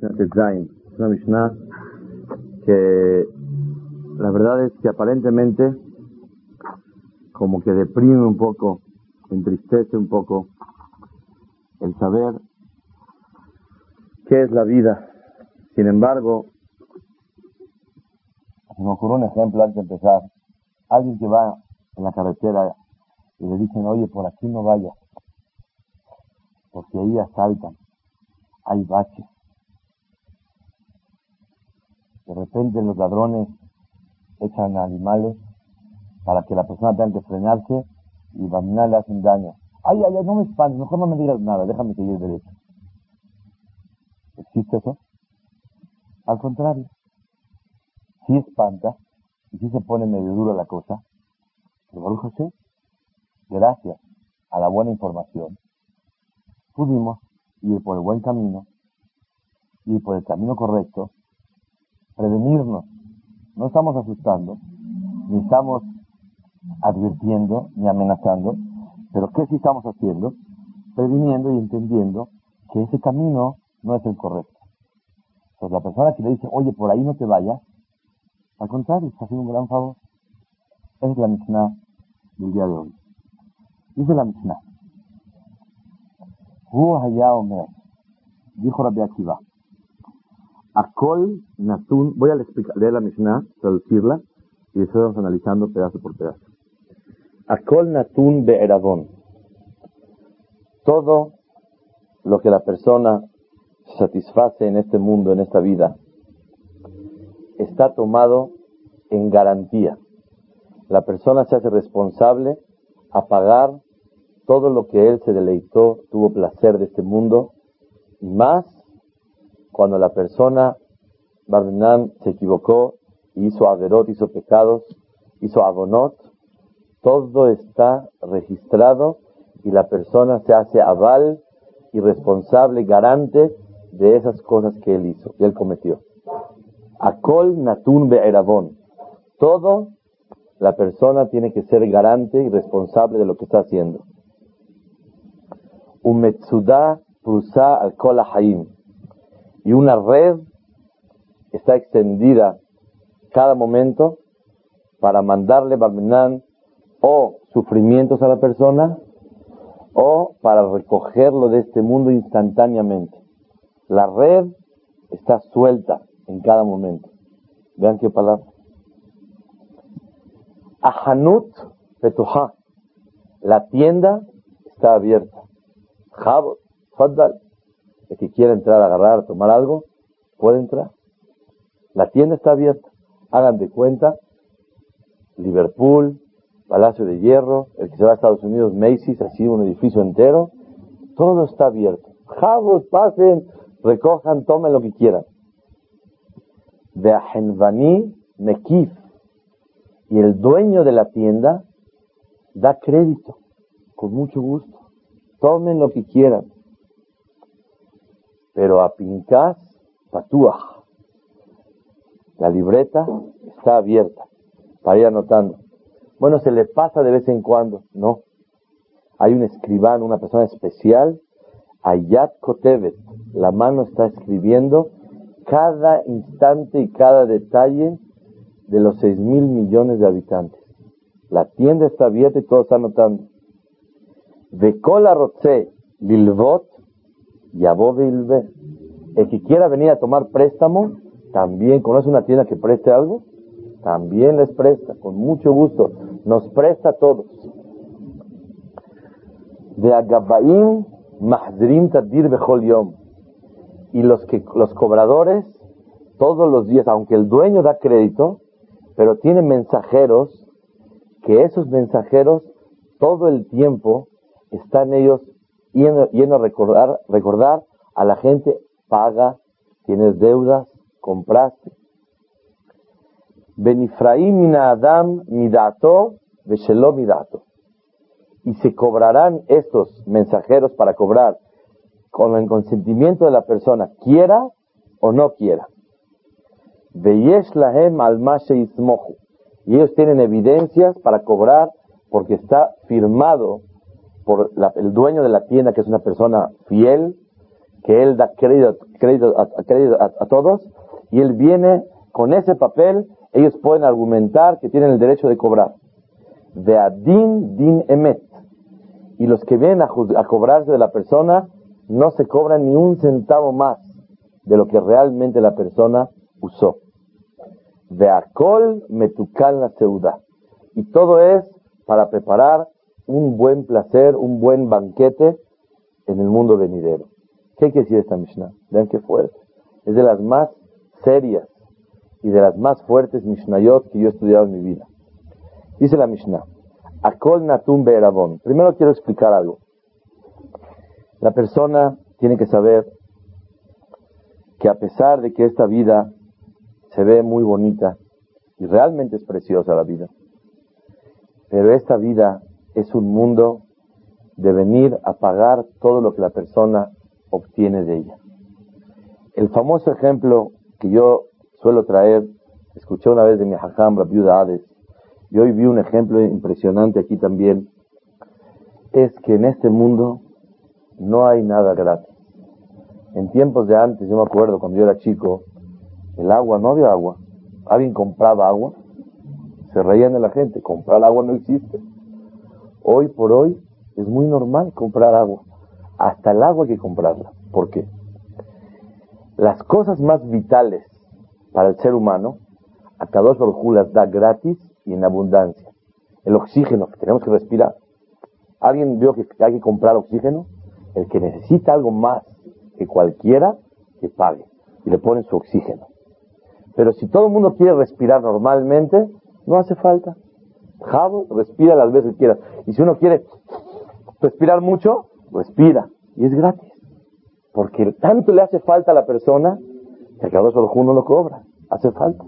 Zain, es una Mishnah que la verdad es que aparentemente como que deprime un poco, entristece un poco el saber qué es la vida. Sin embargo, se me ocurrió un ejemplo antes de empezar. Alguien que va en la carretera y le dicen, oye, por aquí no vayas, porque ahí asaltan, hay baches. De repente los ladrones echan animales para que la persona tenga que frenarse y caminar le hacen daño. Ay, ay, ay, no me espantes, mejor no me digas nada, déjame seguir derecho. ¿Existe eso? Al contrario, si espanta y si se pone medio dura la cosa, pero Baruch José, gracias a la buena información, pudimos ir por el buen camino, ir por el camino correcto, prevenirnos. No estamos asustando, ni estamos advirtiendo, ni amenazando, pero ¿qué sí estamos haciendo? Previniendo y entendiendo que ese camino no es el correcto. Pues la persona que le dice, oye, por ahí no te vayas, al contrario, está haciendo un gran favor. Es la Mishnah del día de hoy. Dice la Mishnah. Dijo Rabbi Akiva, Akol Natun, voy a leer la Mishnah, traducirla, y después vamos analizando pedazo por pedazo. Akol Natun Be'eravon. Todo lo que la persona satisface en este mundo, en esta vida, está tomado en garantía. La persona se hace responsable a pagar todo lo que él se deleitó, tuvo placer de este mundo, más cuando la persona, Barminan, se equivocó, hizo averot, hizo pecados, hizo agonot, todo está registrado y la persona se hace aval y responsable, garante de esas cosas que él hizo, y él cometió. Akol natun be'erabon. Todo la persona tiene que ser garante y responsable de lo que está haciendo. Prusa al kol Y una red está extendida cada momento para mandarle barminan o sufrimientos a la persona o para recogerlo de este mundo instantáneamente. La red está suelta en cada momento. Vean qué palabra. Ahanut petuha. La tienda está abierta. El que quiera entrar agarrar, tomar algo, puede entrar. La tienda está abierta. Hagan de cuenta, Liverpool, Palacio de Hierro, el que se va a Estados Unidos, Macy's, así un edificio entero, todo está abierto. Jabos, pasen, recojan, tomen lo que quieran. De Ahenvani Mekif. Y el dueño de la tienda da crédito, con mucho gusto. Tomen lo que quieran. Pero a Pincas, Patuaj. La libreta está abierta para ir anotando. Bueno, se le pasa de vez en cuando. No. Hay un escribano, una persona especial, Ayat Kotevet. La mano está escribiendo cada instante y cada detalle de los seis mil millones de habitantes. La tienda está abierta y todo está anotando. De cola rotse lilvot ilve. El que quiera venir a tomar préstamo, también conoce una tienda que preste algo, también les presta, con mucho gusto nos presta a todos. De Agabaim Mahdrim Tadir Bechol Yom. Y los, que, los cobradores, todos los días, aunque el dueño da crédito, pero tiene mensajeros, que esos mensajeros todo el tiempo están ellos yendo, a recordar, recordar a la gente, paga, tienes deudas, compraste. Benifraim Adam midato, midato. Y se cobrarán estos mensajeros para cobrar con el consentimiento de la persona, quiera o no quiera. Al. Y ellos tienen evidencias para cobrar porque está firmado por el dueño de la tienda, que es una persona fiel, que él da crédito, a, todos, y él viene con ese papel, ellos pueden argumentar que tienen el derecho de cobrar. De adin din emet. Y los que vienen a, a cobrarse de la persona no se cobran ni un centavo más de lo que realmente la persona usó. De acol metucal la seuda. Y todo es para preparar un buen placer, un buen banquete en el mundo venidero. ¿Qué quiere decir esta Mishnah? Vean qué fuerte. Es de las más serias y de las más fuertes Mishnayot que yo he estudiado en mi vida. Dice la Mishnah, Akol Natum Be'erabon. Primero quiero explicar algo. La persona tiene que saber que a pesar de que esta vida se ve muy bonita y realmente es preciosa la vida, pero esta vida es un mundo de venir a pagar todo lo que la persona obtiene de ella. El famoso ejemplo que yo suelo traer, escuché una vez de mi hajam, viuda Hades, y hoy vi un ejemplo impresionante aquí también, es que en este mundo no hay nada gratis. En tiempos de antes, yo me acuerdo cuando yo era chico, el agua, no había agua. Alguien compraba agua, se reían de la gente, comprar agua no existe. Hoy por hoy es muy normal comprar agua. Hasta el agua hay que comprarla. ¿Por qué? Las cosas más vitales para el ser humano, a cada dos las da gratis y en abundancia. El oxígeno que tenemos que respirar. ¿Alguien vio que hay que comprar oxígeno? El que necesita algo más que cualquiera, que pague y le pone su oxígeno. Pero si todo el mundo quiere respirar normalmente, no hace falta. Jabo, respira las veces que quiera. Y si uno quiere respirar mucho, respira. Y es gratis. Porque tanto le hace falta a la persona que a cada dos uno lo cobra. Hace falta.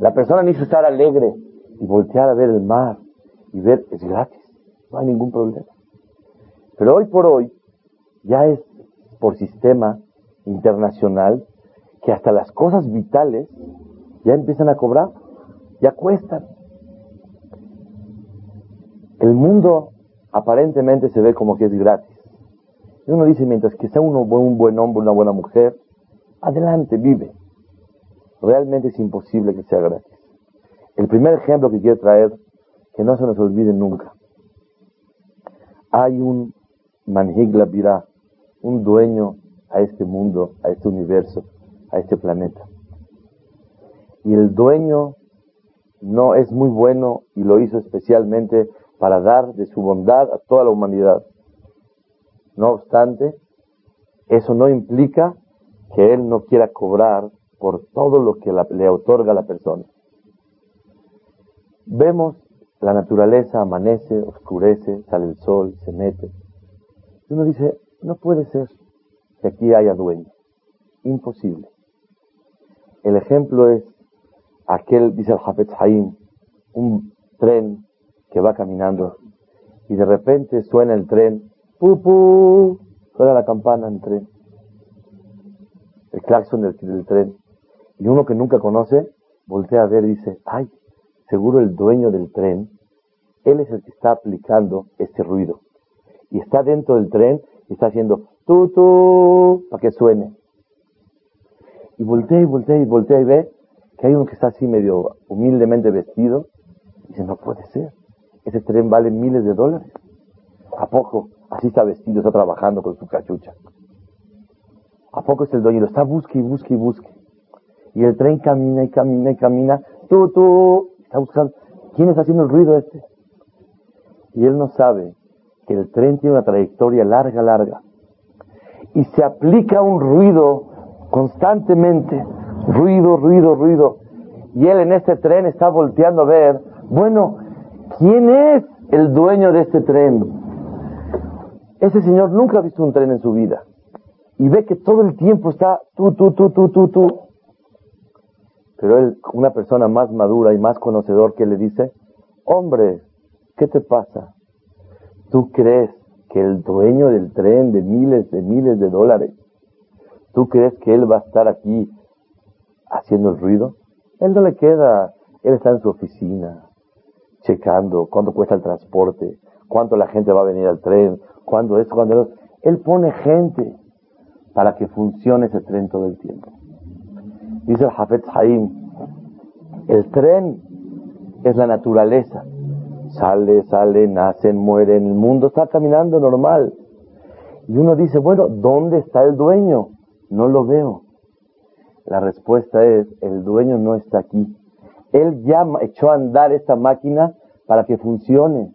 La persona necesita estar alegre y voltear a ver el mar y ver, es gratis. No hay ningún problema. Pero hoy por hoy, ya es por sistema internacional que hasta las cosas vitales ya empiezan a cobrar, ya cuestan. El mundo aparentemente se ve como que es gratis. Y uno dice, mientras que sea uno un buen hombre, una buena mujer, adelante, vive. Realmente es imposible que sea gratis. El primer ejemplo que quiero traer, que no se nos olvide nunca. Hay un manhig labirá, un dueño a este mundo, a este universo, a este planeta. Y el dueño no es muy bueno y lo hizo especialmente para dar de su bondad a toda la humanidad. No obstante, eso no implica que él no quiera cobrar por todo lo que le otorga la persona. Vemos la naturaleza amanece, oscurece, sale el sol, se mete. Uno dice, no puede ser que aquí haya dueño. Imposible. El ejemplo es aquel, dice el Hafez Haim, un tren que va caminando y de repente suena el tren, pu pu, suena la campana en tren, el claxon del, del tren. Y uno que nunca conoce, voltea a ver y dice, ay, seguro el dueño del tren, él es el que está aplicando este ruido. Y está dentro del tren y está haciendo tu tu para que suene. Y voltea y voltea y voltea y ve que hay uno que está así medio humildemente vestido. Y dice, no puede ser. Ese tren vale miles de dólares. ¿A poco? Así está vestido, está trabajando con su cachucha. ¿A poco es el dueño? Lo está busque y busque y busque. Y el tren camina y camina y camina. Tú, tú. Está buscando. ¿Quién está haciendo el ruido este? Y él no sabe que el tren tiene una trayectoria larga, larga. Y se aplica un ruido constantemente. Ruido, ruido, ruido. Y él en este tren está volteando a ver, bueno, ¿quién es el dueño de este tren? Ese señor nunca ha visto un tren en su vida. y ve que todo el tiempo está tú, tú, tú, tú, tú, tú. Pero él, una persona más madura y más conocedor que le dice, hombre, ¿qué te pasa? ¿Tú crees que el dueño del tren de miles de miles de dólares, ¿tú crees que él va a estar aquí haciendo el ruido? Él no le queda, él está en su oficina, checando cuánto cuesta el transporte, cuánto la gente va a venir al tren, cuándo es, cuándo es. Él pone gente para que funcione ese tren todo el tiempo. Dice el Hafez Haim, el tren es la naturaleza. Sale, sale, nace, muere, en el mundo está caminando normal. Y uno dice, bueno, ¿dónde está el dueño? No lo veo. La respuesta es, el dueño no está aquí. Él ya echó a andar esta máquina para que funcione.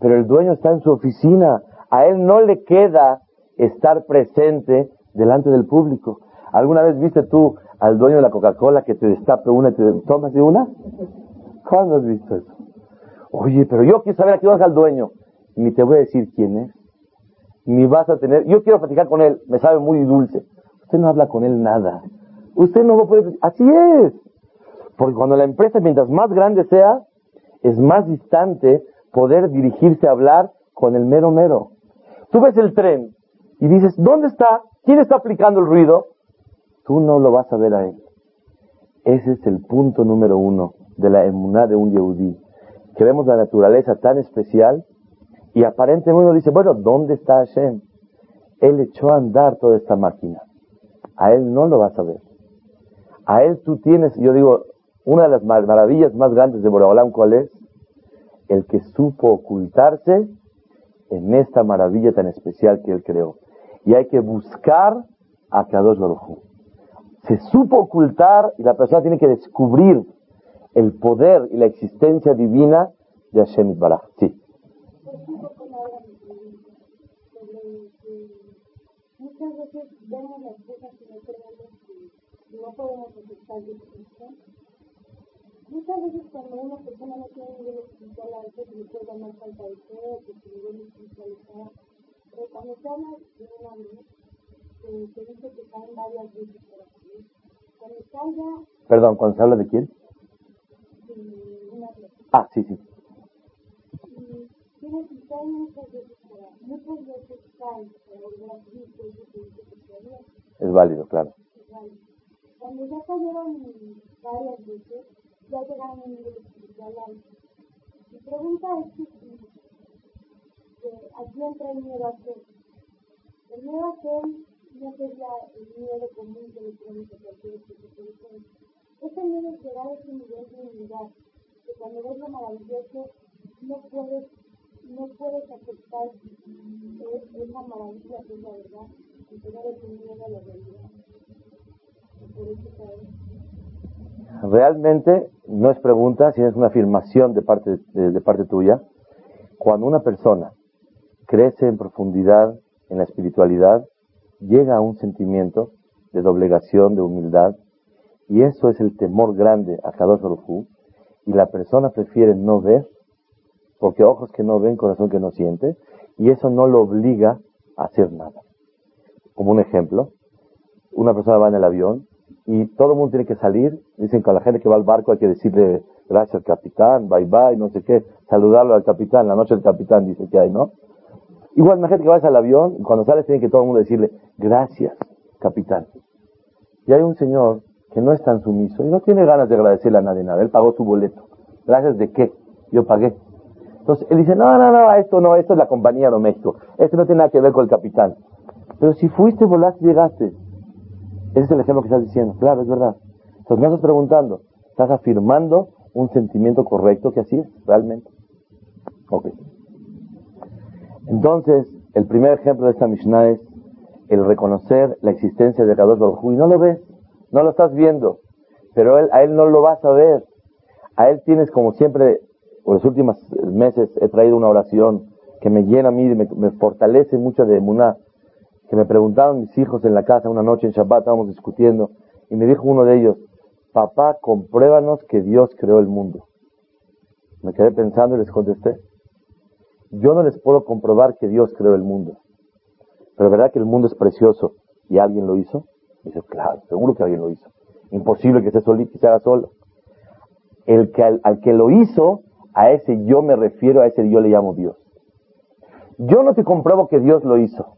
Pero el dueño está en su oficina. A él no le queda estar presente delante del público. ¿Alguna vez viste tú al dueño de la Coca-Cola que te destape una y te tomas de una? ¿Cuándo has visto eso? Oye, pero yo quiero saber a qué vas al dueño. Ni te voy a decir quién es. Ni vas a tener. Yo quiero platicar con él. Me sabe muy dulce. Usted no habla con él nada. Usted no lo puede. Así es. Porque cuando la empresa, mientras más grande sea, es más distante poder dirigirse a hablar con el mero mero. Tú ves el tren y dices, ¿dónde está? ¿Quién está aplicando el ruido? Tú no lo vas a ver a él. Ese es el punto número uno de la emuná de un yehudí. Que vemos la naturaleza tan especial y aparentemente uno dice, bueno, ¿dónde está Hashem? Él echó a andar toda esta máquina. A él no lo vas a ver. A él tú tienes, yo digo, una de las maravillas más grandes de Boreolam, ¿cuál es? El que supo ocultarse en esta maravilla tan especial que él creó. Y hay que buscar a Kadosh Baruj Se supo ocultar y la persona tiene que descubrir el poder y la existencia divina de Hashem Baraj. Sí. Muchas veces vemos las cosas que no creemos que no podemos aceptar Muchas veces cuando una persona no tiene nivel espiritual, a veces le puede dar más falta de fe, que su nivel espiritual está. Pero cuando se habla de un hombre, eh, se dice que caen varias veces por aquí. Cuando caiga... Perdón, ¿cuando se habla de quién? De una Ah, sí, sí. Y tiene que caer muchas veces por ahí. Muchas veces caen para volver a subir, que es que Es válido, claro. Es válido. Cuando ya cayeron varias veces, ya llegaron a un nivel espiritual. Mi pregunta es si aquí entra el miedo a ser. El miedo a ser no sería el miedo común que le tenemos a cualquier persona. Ese miedo será ese nivel de unidad, que cuando ves lo maravilloso no puedes, no puedes aceptar esa maravilla que es la verdad y tener ese miedo a la realidad. Por eso realmente no es pregunta, sino es una afirmación de parte, de, parte tuya. Cuando una persona crece en profundidad en la espiritualidad, llega a un sentimiento de doblegación, de humildad, y eso es el temor grande a Kadosh Baruj y la persona prefiere no ver, porque ojos que no ven, corazón que no siente, y eso no lo obliga a hacer nada. Como un ejemplo, una persona va en el avión y todo el mundo tiene que salir. Dicen que a la gente que va al barco hay que decirle gracias al capitán, bye bye, no sé qué, saludarlo al capitán, la noche del capitán dice que hay, ¿no? Igual la gente que va al avión, cuando sale tiene que todo el mundo decirle gracias, capitán. Y hay un señor que no es tan sumiso y no tiene ganas de agradecerle a nadie nada. Él pagó su boleto. ¿Gracias de qué? Yo pagué. Entonces él dice, no, no, no, esto no, esto es la compañía de México. Esto no tiene nada que ver con el capitán. Pero si fuiste, volaste, llegaste. Ese es el ejemplo que estás diciendo. Claro, es verdad. Entonces no estás preguntando, estás afirmando un sentimiento correcto que así es, realmente. Ok. Entonces, el primer ejemplo de esta Mishnah es el reconocer la existencia de Kadosh Baruj Y no lo ves, no lo estás viendo, pero a él no lo vas a ver. A él tienes, como siempre, por los últimos meses he traído una oración que me llena a mí, me, me fortalece mucho de emuná que me preguntaron mis hijos en la casa una noche en Shabbat, estábamos discutiendo, y me dijo uno de ellos, papá, compruébanos que Dios creó el mundo. Me quedé pensando y les contesté, yo no les puedo comprobar que Dios creó el mundo, pero verdad que el mundo es precioso ¿Y alguien lo hizo? Dice, claro, seguro que alguien lo hizo. Imposible que se, que se haga solo. El que, al, al que lo hizo, a ese yo me refiero, a ese yo le llamo Dios. Yo no te compruebo que Dios lo hizo.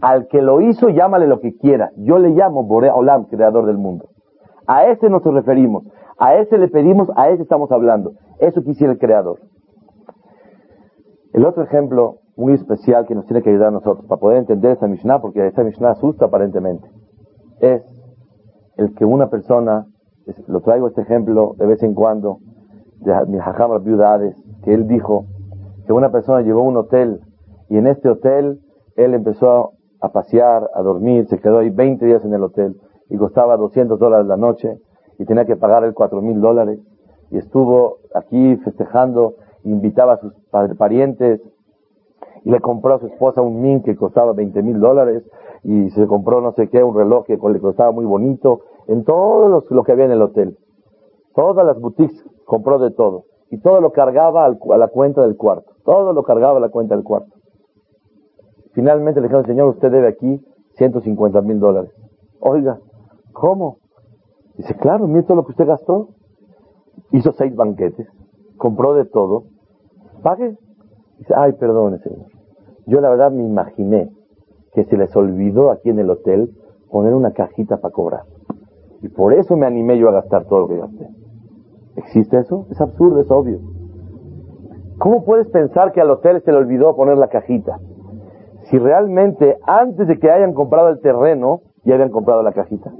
Al que lo hizo, llámale lo que quiera. Yo le llamo Borea Olam, creador del mundo. A ese nos referimos. A ese le pedimos, a ese estamos hablando. Eso quisiera el creador. El otro ejemplo muy especial que nos tiene que ayudar a nosotros para poder entender esta Mishnah, porque esta Mishnah asusta aparentemente, es el que una persona, lo traigo este ejemplo de vez en cuando, de mi Hajam Viudades, que él dijo que una persona llevó un hotel y en este hotel él empezó a pasear, a dormir, se quedó ahí 20 días en el hotel y costaba 200 dólares la noche y tenía que pagar el 4 mil dólares y estuvo aquí festejando, invitaba a sus parientes y le compró a su esposa un min que costaba 20 mil dólares y se compró no sé qué, un reloj que le costaba muy bonito, en todo lo que había en el hotel. Todas las boutiques compró de todo y todo lo cargaba a la cuenta del cuarto, todo lo cargaba a la cuenta del cuarto. Finalmente le dijeron, señor, usted debe aquí 150 mil dólares. Oiga, ¿cómo? Dice, claro, mire todo lo que usted gastó. Hizo seis banquetes, compró de todo, pague. Dice, ay, perdone, señor. Yo la verdad me imaginé que se les olvidó aquí en el hotel poner una cajita para cobrar. Y por eso me animé yo a gastar todo lo que gasté. ¿Existe eso? Es absurdo, es obvio. ¿Cómo puedes pensar que al hotel se le olvidó poner la cajita? Si realmente antes de que hayan comprado el terreno, ya habían comprado la cajita.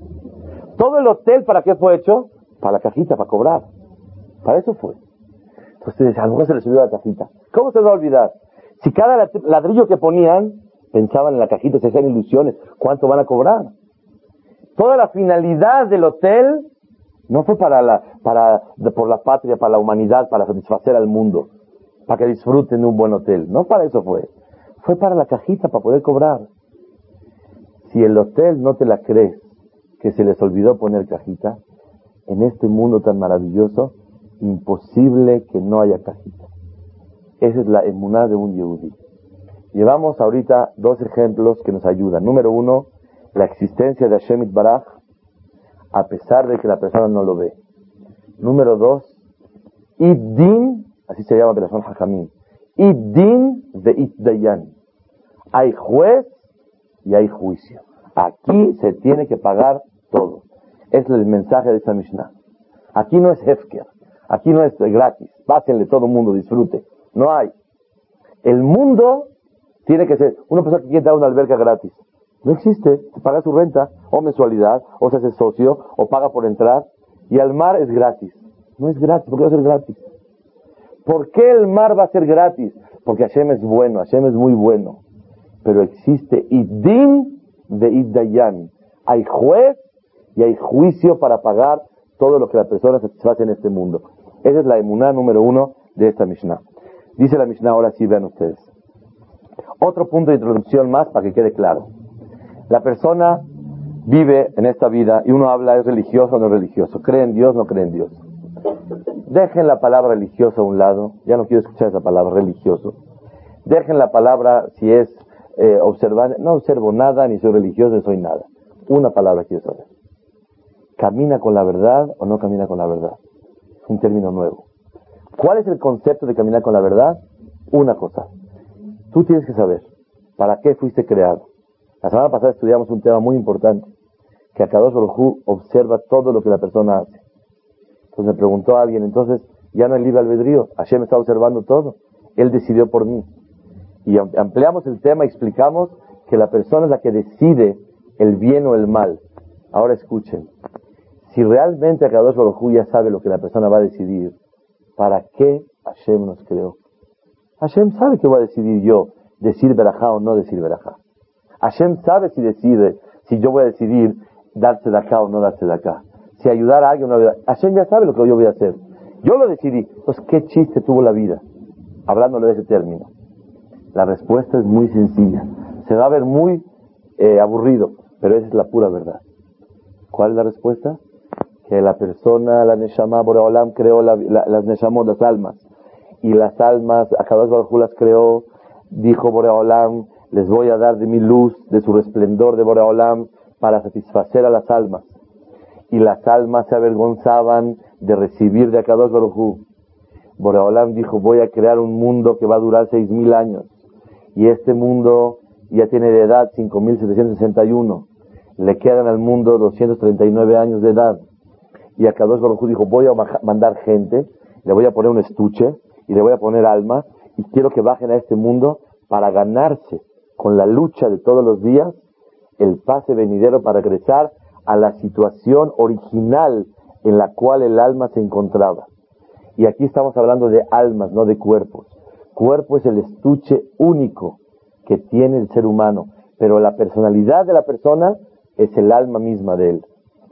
Todo el hotel, ¿para qué fue hecho? Para la cajita, para cobrar. Para eso fue. Entonces, a mejor se les olvidó la cajita. ¿Cómo se va a olvidar? Si cada ladrillo que ponían, pensaban en la cajita, se hacían ilusiones, ¿cuánto van a cobrar? Toda la finalidad del hotel no fue para la, para, por la patria, para la humanidad, para satisfacer al mundo, para que disfruten de un buen hotel. No para eso fue. Fue para la cajita, para poder cobrar. Si el hotel no te la crees, que se les olvidó poner cajita, en este mundo tan maravilloso, imposible que no haya cajita. Esa es la emuná de un yehudi. Llevamos ahorita dos ejemplos que nos ayudan. Número uno, la existencia de Hashem Baraj, a pesar de que la persona no lo ve. Número dos, Iddin, así se llama Belashon Hajamim, Iddin de Iddayan. Hay juez y hay juicio. Aquí se tiene que pagar todo. Es el mensaje de esta Mishnah. Aquí no es Hefker, aquí no es gratis. Pásenle todo el mundo, disfrute. No hay. El mundo tiene que ser una persona que quiere dar una alberca gratis. No existe. Paga su renta, o mensualidad, o se hace socio, o paga por entrar. Y al mar es gratis. No es gratis. ¿Por qué va a ser gratis? ¿Por qué el mar va a ser gratis? Porque Hashem es bueno, Hashem es muy bueno. Pero existe Iddin de Iddayan. Hay juez y hay juicio para pagar todo lo que la persona satisface en este mundo. Esa es la emuná número uno de esta Mishnah. Dice la Mishnah, ahora sí vean ustedes. Otro punto de introducción más para que quede claro. La persona vive en esta vida y uno habla, es religioso o no religioso, cree en Dios o no cree en Dios. Dejen la palabra religioso a un lado, ya no quiero escuchar esa palabra religioso. Dejen la palabra si es eh, observar, no observo nada, ni soy religioso, ni soy nada. Una palabra quiero saber. ¿Camina con la verdad o no camina con la verdad? Es un término nuevo. ¿Cuál es el concepto de caminar con la verdad? Una cosa. Tú tienes que saber para qué fuiste creado. La semana pasada estudiamos un tema muy importante, que Akadosh Baruj observa todo lo que la persona hace. Entonces me preguntó a alguien, entonces ya no hay libre albedrío, Hashem está observando todo, Él decidió por mí. Y ampliamos el tema, explicamos que la persona es la que decide el bien o el mal. Ahora escuchen, si realmente Akadosh Baruj ya sabe lo que la persona va a decidir, ¿para qué Hashem nos creó? Hashem sabe que voy a decidir yo, decir verajá o no decir verajá. Hashem sabe si decide, si yo voy a decidir darse de acá o no darse de acá. Si ayudar a alguien no. Hashem ya sabe lo que yo voy a hacer. Yo lo decidí. Entonces, ¿qué chiste tuvo la vida? Hablándole de ese término. La respuesta es muy sencilla. Se va a ver muy eh, aburrido, pero esa es la pura verdad. ¿Cuál es la respuesta? Que la persona, la Neshama Boreolam, creó las Neshamot, las almas. Y las almas, a cada Baruj las creó, dijo Boreolam, les voy a dar de mi luz, de su resplendor de Boreolam, para satisfacer a las almas. Y las almas se avergonzaban de recibir de Akadosh Baruj Boreolam dijo, voy a crear un mundo que va a durar seis mil años. Y este mundo ya tiene de edad 5.761. Le quedan al mundo 239 años de edad. Y Akadosh Baruj dijo, voy a mandar gente, le voy a poner un estuche y le voy a poner alma y quiero que bajen a este mundo para ganarse con la lucha de todos los días el pase venidero para regresar a la situación original en la cual el alma se encontraba. Y aquí estamos hablando de almas, no de cuerpos. Cuerpo es el estuche único que tiene el ser humano, pero la personalidad de la persona es el alma misma de él,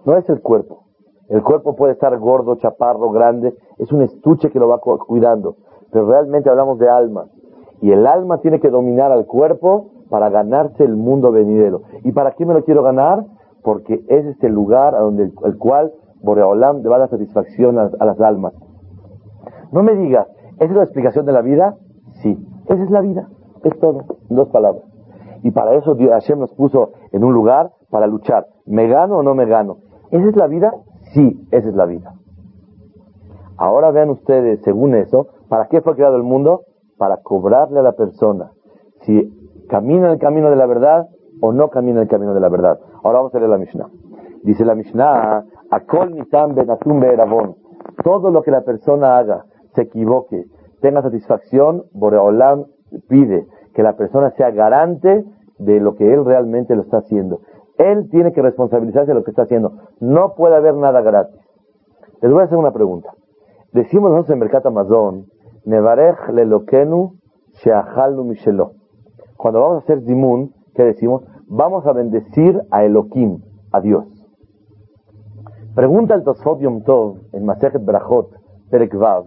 no es el cuerpo. El cuerpo puede estar gordo, chaparro, grande, es un estuche que lo va cuidando, pero realmente hablamos de alma. Y el alma tiene que dominar al cuerpo para ganarse el mundo venidero. ¿Y para qué me lo quiero ganar? Porque es este lugar a donde el, cual Boreolam va a satisfacción a, las almas. No me digas, ¿esa es la explicación de la vida? Sí, esa es la vida, es todo, dos palabras. Y para eso Hashem nos puso en un lugar para luchar. ¿Me gano o no me gano? ¿Esa es la vida? Sí, esa es la vida. Ahora vean ustedes, según eso, ¿para qué fue creado el mundo? Para cobrarle a la persona si camina el camino de la verdad o no camina el camino de la verdad. Ahora vamos a leer la Mishnah. Dice la Mishnah, Akol nitam benatum be'eravon. Todo lo que la persona haga, se equivoque, tenga satisfacción, Boreolam pide que la persona sea garante de lo que él realmente lo está haciendo. Él tiene que responsabilizarse de lo que está haciendo. No puede haber nada gratis. Les voy a hacer una pregunta. Decimos nosotros en Mercat Amazon, Nevarech lelokenu sheachalu mishelo. Cuando vamos a hacer zimun, ¿qué decimos? Vamos a bendecir a Elohim, a Dios. Pregunta el Tosfot Yom Tov en Masechet Brachot, Perek Vav,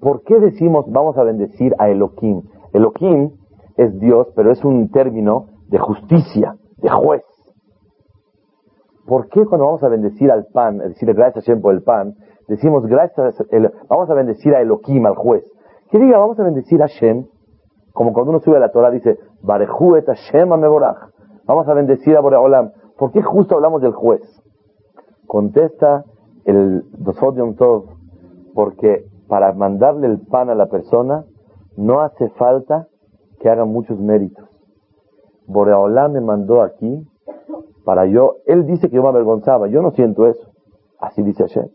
¿por qué decimos vamos a bendecir a Elohim? Elohim es Dios, pero es un término de justicia, de juez. ¿Por qué cuando vamos a bendecir al pan, decirle gracias a Hashem por el pan, decimos gracias, vamos a bendecir a Elohim, al juez? Que diga, vamos a bendecir a Hashem, como cuando uno sube a la Torah dice, Vamos a bendecir a Boreolam. ¿Por qué justo hablamos del juez? Contesta el Dosodium Tov, porque para mandarle el pan a la persona no hace falta que haga muchos méritos. Boreolam me mandó aquí para yo, él dice que yo me avergonzaba, yo no siento eso. Así dice Hashem.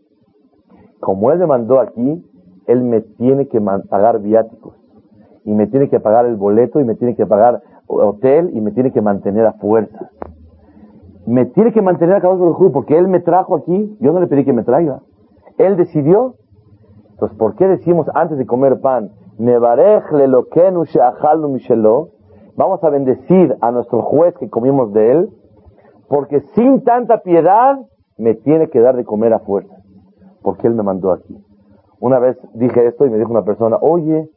Como él me mandó aquí, él me tiene que pagar viáticos. Y me tiene que pagar el boleto y me tiene que pagar hotel y me tiene que mantener a fuerza. Me tiene que mantener a caballo porque él me trajo aquí, yo no le pedí que me traiga. Él decidió. Entonces, ¿por qué decimos antes de comer pan, Nevarech lelokenu mishelo? Vamos a bendecir a nuestro juez que comimos de él porque sin tanta piedad me tiene que dar de comer a fuerza, porque Él me mandó aquí. Una vez dije esto y me dijo una persona, oye,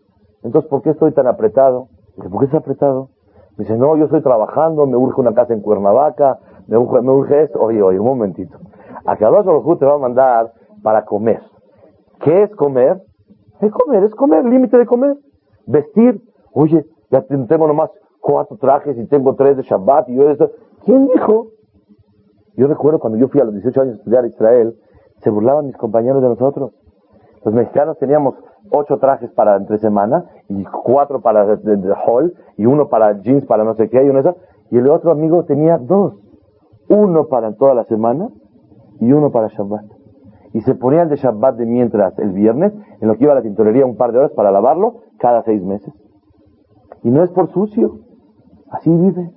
entonces ¿por qué estoy tan apretado? Dije, ¿por qué estás apretado? Dice, no, yo estoy trabajando, me urge una casa en Cuernavaca, me urge, me urge esto. Oye, oye, un momentito. A cada te va a mandar para comer. ¿Qué es comer? Es comer, es comer, límite de comer. Vestir. Oye, ya tengo nomás cuatro trajes y tengo tres de Shabbat y yo esto. ¿Quién dijo? Yo recuerdo cuando yo fui a los 18 años a estudiar Israel, se burlaban mis compañeros de nosotros. Los mexicanos teníamos ocho trajes para entre semana y cuatro para el hall y uno para jeans para no sé qué y uno eso. Y el otro amigo tenía dos. Uno para toda la semana y uno para Shabbat. Y se ponía el de Shabbat de mientras el viernes, en lo que iba a la tintorería un par de horas para lavarlo cada seis meses. Y no es por sucio. Así vive.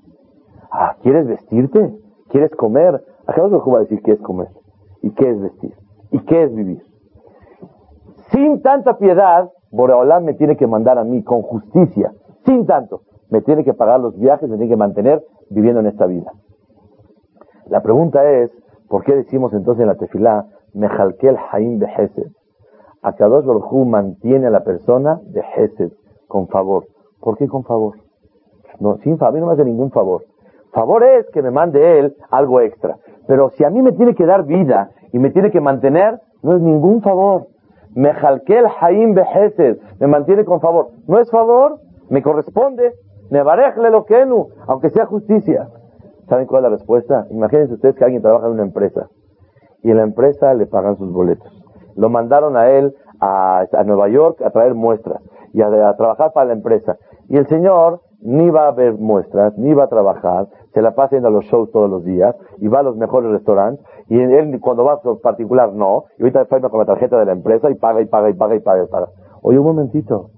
Ah, ¿quieres vestirte? ¿Quieres comer? Acá va a decir qué es comer, y qué es vestir, y qué es vivir. Sin tanta piedad, Boreolam me tiene que mandar a mí con justicia, sin tanto. Me tiene que pagar los viajes, me tiene que mantener viviendo en esta vida. La pregunta es, ¿por qué decimos entonces en la tefilá, Mejalkel Haim de Hesed? Akadosh Baruj mantiene a la persona de Hesed, con favor. ¿Por qué con favor? No, sin favor, no me hace ningún favor. Favor es que me mande él algo extra. Pero si a mí me tiene que dar vida y me tiene que mantener, no es ningún favor. Me jalquel haim behesed, me mantiene con favor. No es favor, me corresponde. Me lo kenu, aunque sea justicia. ¿Saben cuál es la respuesta? Imagínense ustedes que alguien trabaja en una empresa y en la empresa le pagan sus boletos. Lo mandaron a él a, Nueva York a traer muestras y a, trabajar para la empresa. Y el señor ni va a ver muestras, ni va a trabajar, se la pasa yendo a los shows todos los días y va a los mejores restaurantes y él cuando va a particular no, y ahorita firma con la tarjeta de la empresa y paga y paga y paga y paga y paga. Oye, un momentito,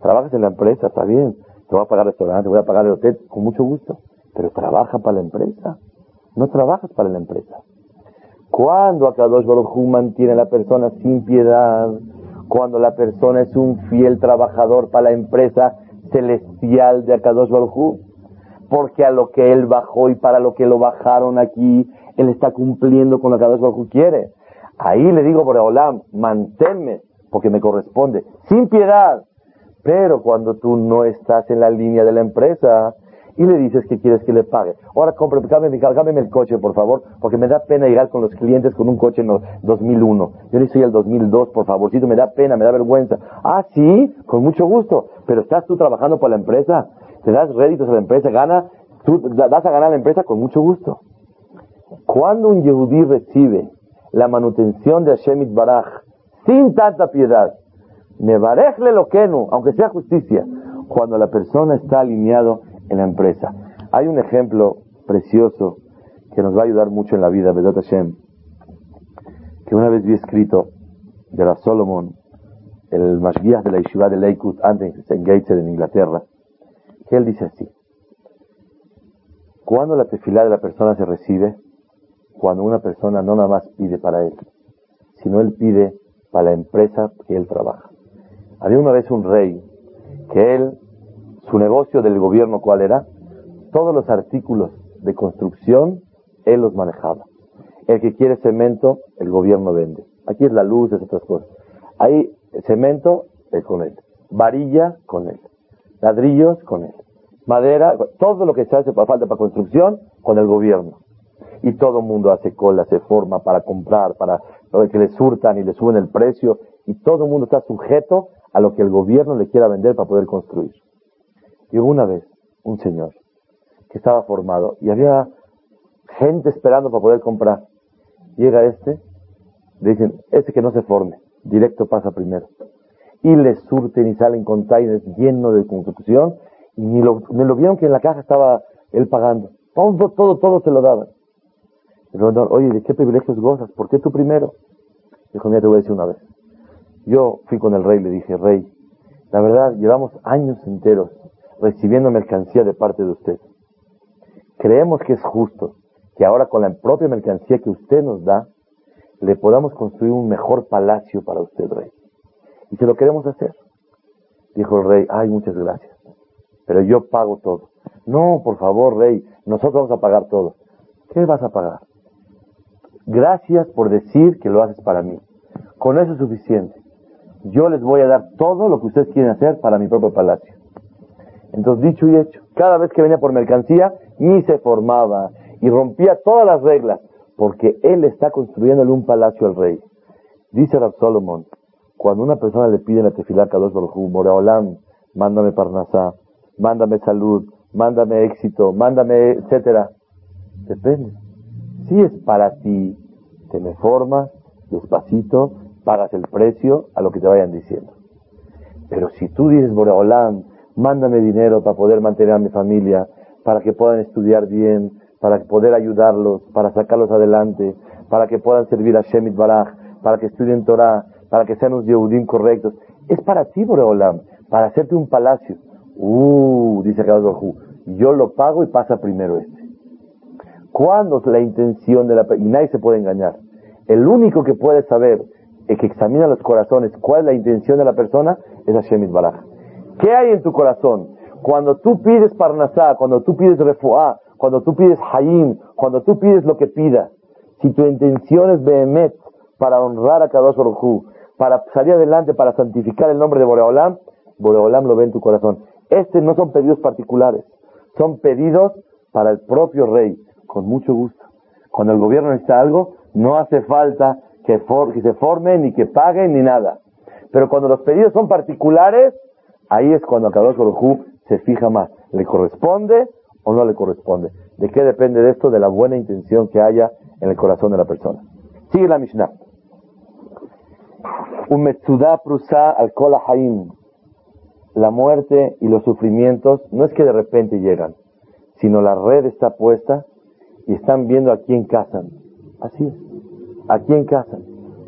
trabajas en la empresa, está bien, te voy a pagar restaurante, te voy a pagar el hotel, con mucho gusto, pero trabaja para la empresa, no trabajas para la empresa. Cuando Akadosh Baruj mantiene a la persona sin piedad, cuando la persona es un fiel trabajador para la empresa celestial de Akadosh porque a lo que él bajó y para lo que lo bajaron aquí, él está cumpliendo con lo que Akadosh Baruj quiere. Ahí le digo por Olam, manténme, porque me corresponde, sin piedad. Pero cuando tú no estás en la línea de la empresa, y le dices que quieres que le pague. Ahora cámbiame, el coche, por favor, porque me da pena llegar con los clientes con un coche en 2001. Yo soy el 2002, por favorcito, me da pena, me da vergüenza. Ah, sí, con mucho gusto. Pero estás tú trabajando para la empresa, te das réditos a la empresa, gana, tú das a ganar a la empresa con mucho gusto. Cuando un Yehudí recibe la manutención de Hashem Baraj sin tanta piedad, me barejle lo no, aunque sea justicia, cuando la persona está alineado en la empresa. Hay un ejemplo precioso que nos va a ayudar mucho en la vida, Bedot Hashem, que una vez vi escrito de la Solomon, el Mashgiach de la Yeshiva de Lakewood, antes en Gateshead, en Inglaterra, que él dice así, cuando la tefilá de la persona se recibe, cuando una persona no nada más pide para él, sino él pide para la empresa que él trabaja. Había una vez un rey que él su negocio del gobierno, ¿cuál era? Todos los artículos de construcción, él los manejaba. El que quiere cemento, el gobierno vende. Aquí es la luz, es otras cosas. Ahí, cemento, él con él. Varilla, con él. Ladrillos, con él. Madera, todo lo que se hace para falta para construcción, con el gobierno. Y todo el mundo hace cola, se forma para comprar, para que le surtan y le suben el precio. Y todo el mundo está sujeto a lo que el gobierno le quiera vender para poder construir. Llegó una vez un señor que estaba formado y había gente esperando para poder comprar. Llega este, le dicen, ese que no se forme, directo pasa primero. Y le surten y salen containers llenos de construcción y ni lo, ni lo vieron que en la caja estaba él pagando. Todo, todo, todo se lo daban. oye, ¿de qué privilegios gozas? ¿Por qué tú primero? Dijo, mira, te voy a decir una vez. Yo fui con el rey, le dije, rey, la verdad, llevamos años enteros recibiendo mercancía de parte de usted. Creemos que es justo que ahora con la propia mercancía que usted nos da, le podamos construir un mejor palacio para usted, rey. Y se lo queremos hacer. Dijo el rey, ay, muchas gracias. Pero yo pago todo. No, por favor, rey, nosotros vamos a pagar todo. ¿Qué vas a pagar? Gracias por decir que lo haces para mí. Con eso es suficiente. Yo les voy a dar todo lo que ustedes quieren hacer para mi propio palacio. Entonces, dicho y hecho, cada vez que venía por mercancía, ni se formaba y rompía todas las reglas, porque él está construyéndole un palacio al rey. Dice Rab Solomon, cuando una persona le pide la tefilá Kadosh Baruj Moreolam, mándame parnasá, mándame salud, mándame éxito, mándame, etcétera, depende. Si es para ti, te me formas, despacito, pagas el precio a lo que te vayan diciendo. Pero si tú dices Boreolam, mándame dinero para poder mantener a mi familia, para que puedan estudiar bien, para poder ayudarlos, para sacarlos adelante, para que puedan servir a Shemit Baraj, para que estudien Torah, para que sean los Yehudim correctos. Es para ti, Boreolam, para hacerte un palacio. Uh, dice Kadosh yo lo pago y pasa primero este. ¿Cuándo es la intención de la Y nadie se puede engañar. El único que puede saber, el que examina los corazones, cuál es la intención de la persona, es Hashem Baraj. ¿Qué hay en tu corazón? Cuando tú pides Parnasá, cuando tú pides Refuá, cuando tú pides Hayim, cuando tú pides lo que pidas, si tu intención es Behemet para honrar a Kadosh Baruj para salir adelante, para santificar el nombre de Boreolam, Boreolam lo ve en tu corazón. Estos no son pedidos particulares, son pedidos para el propio rey, con mucho gusto. Cuando el gobierno necesita algo, no hace falta que, que se formen, ni que paguen, ni nada. Pero cuando los pedidos son particulares, Ahí es cuando Kadosh Baruj se fija más, ¿le corresponde o no le corresponde. ¿De qué depende de esto? De la buena intención que haya en el corazón de la persona. Sigue la Mishnah. Al La muerte y los sufrimientos no es que de repente llegan, sino la red está puesta y están viendo a quién casan. Así es. ¿A quién casan?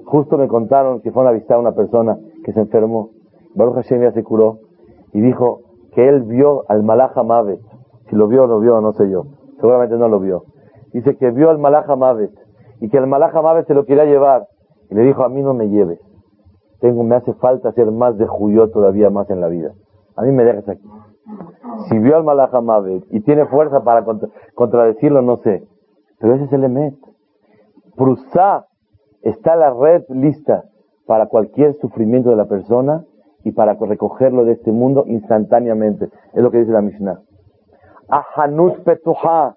Justo me contaron que fueron a visitar a una persona que se enfermó. Baruch Hashem ya se curó y dijo que él vio al Malaja Mavet. Si lo vio o no vio, no sé yo. Seguramente no lo vio. Dice que vio al Malaja Mavet y que el Malaja Mavet se lo quería llevar. Y le dijo, a mí no me lleves. Tengo, me hace falta ser más de Juyó todavía más en la vida. A mí me dejas aquí. Si vio al Malaja Mavet y tiene fuerza para contradecirlo, no sé. Pero ese es el Emet. Prusá está la red lista para cualquier sufrimiento de la persona y para recogerlo de este mundo instantáneamente. Es lo que dice la Mishnah. Ahanut petuha,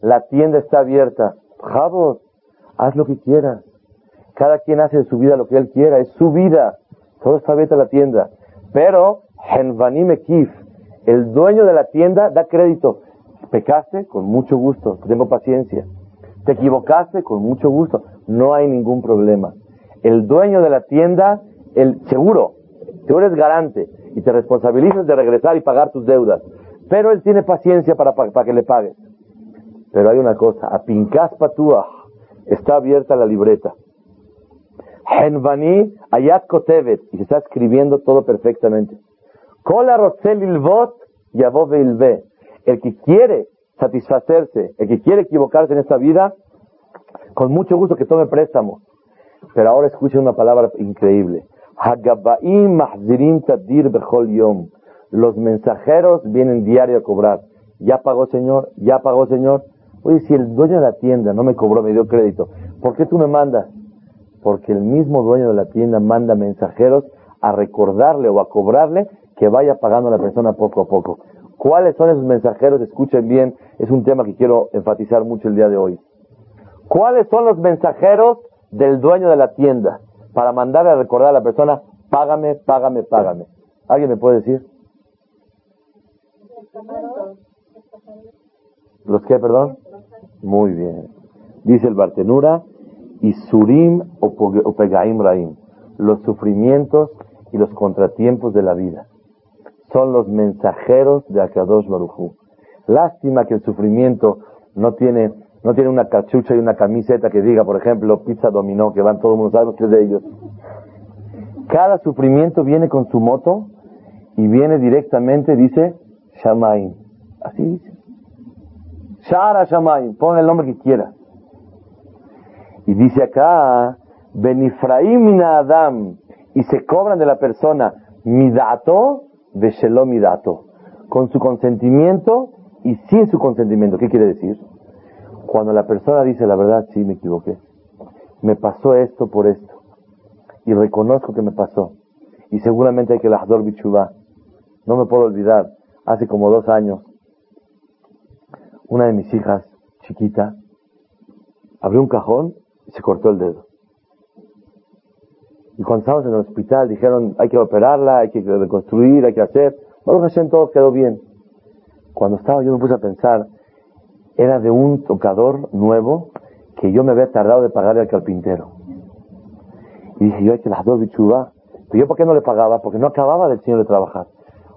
la tienda está abierta. Javos, haz lo que quieras. Cada quien hace de su vida lo que él quiera, es su vida. Todo está abierto la tienda. Pero, Henvanim Ekif, el dueño de la tienda da crédito. Pecaste, con mucho gusto, tengo paciencia. Te equivocaste, con mucho gusto, no hay ningún problema. El dueño de la tienda, el seguro, tú eres garante y te responsabilizas de regresar y pagar tus deudas. Pero él tiene paciencia para, para, que le pagues. Pero hay una cosa, a Pincas Patuah está abierta la libreta. Henvani Ayat Kotevet, y se está escribiendo todo perfectamente. Kola Ilvot Ilve. El que quiere satisfacerse, el que quiere equivocarse en esta vida, con mucho gusto que tome préstamo. Pero ahora escuchen una palabra increíble. Los mensajeros vienen diario a cobrar. Ya pagó señor, ya pagó señor. Oye, si el dueño de la tienda no me cobró, me dio crédito, ¿por qué tú me mandas? Porque el mismo dueño de la tienda manda mensajeros a recordarle o a cobrarle que vaya pagando a la persona poco a poco. ¿Cuáles son esos mensajeros? Escuchen bien, es un tema que quiero enfatizar mucho el día de hoy. ¿Cuáles son los mensajeros del dueño de la tienda para mandar a recordar a la persona, págame, págame, págame? ¿Alguien me puede decir? ¿Los qué, perdón? Muy bien. Dice el Bartenura, y Surim o Pegaim Raim, los sufrimientos y los contratiempos de la vida. Son los mensajeros de Akadosh Baruchu. Lástima que el sufrimiento no tiene no tiene una cachucha y una camiseta que diga, por ejemplo, pizza dominó, que van todo el mundo, que es de ellos. Cada sufrimiento viene con su moto y viene directamente, dice, Shamaim. Así dice. Shara Shamaim, pon el nombre que quiera. Y dice acá, Benifraim Adam, y se cobran de la persona midato de Shelom midato, con su consentimiento y sin su consentimiento. ¿Qué quiere decir? Cuando la persona dice la verdad, sí, me equivoqué. Me pasó esto por esto. Y reconozco que me pasó. Y seguramente hay que la bichubá. No me puedo olvidar. Hace como dos años, una de mis hijas, chiquita, abrió un cajón y se cortó el dedo. Y cuando estábamos en el hospital dijeron, hay que operarla, hay que reconstruir, hay que hacer. Bueno, Hashem todo quedó bien. Cuando estaba yo me puse a pensar, era de un tocador nuevo que yo me había tardado de pagarle al carpintero. Y dije, yo hay que las dos bichubas. Pero yo, ¿por qué no le pagaba? Porque no acababa del señor de trabajar.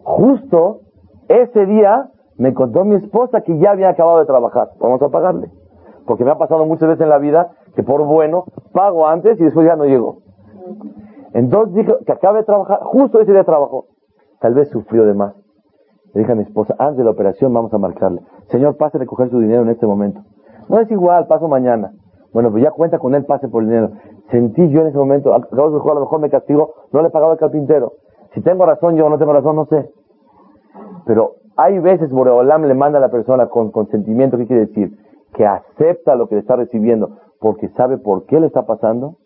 Justo ese día me contó mi esposa que ya había acabado de trabajar. Vamos a pagarle. Porque me ha pasado muchas veces en la vida que por bueno pago antes y después ya no llego. Entonces dije que acabe de trabajar. Justo ese día trabajó. Tal vez sufrió de más. Le dije a mi esposa, antes de la operación vamos a marcarle. Señor, pase a recoger su dinero en este momento. No es igual, paso mañana. Bueno, pues ya cuenta con él, pase por el dinero. Sentí yo en ese momento, a lo mejor me castigo, no le pagaba el carpintero. Si tengo razón yo no tengo razón, no sé. Pero hay veces Boreolam le manda a la persona con consentimiento, ¿qué quiere decir? Que acepta lo que le está recibiendo porque sabe por qué le está pasando.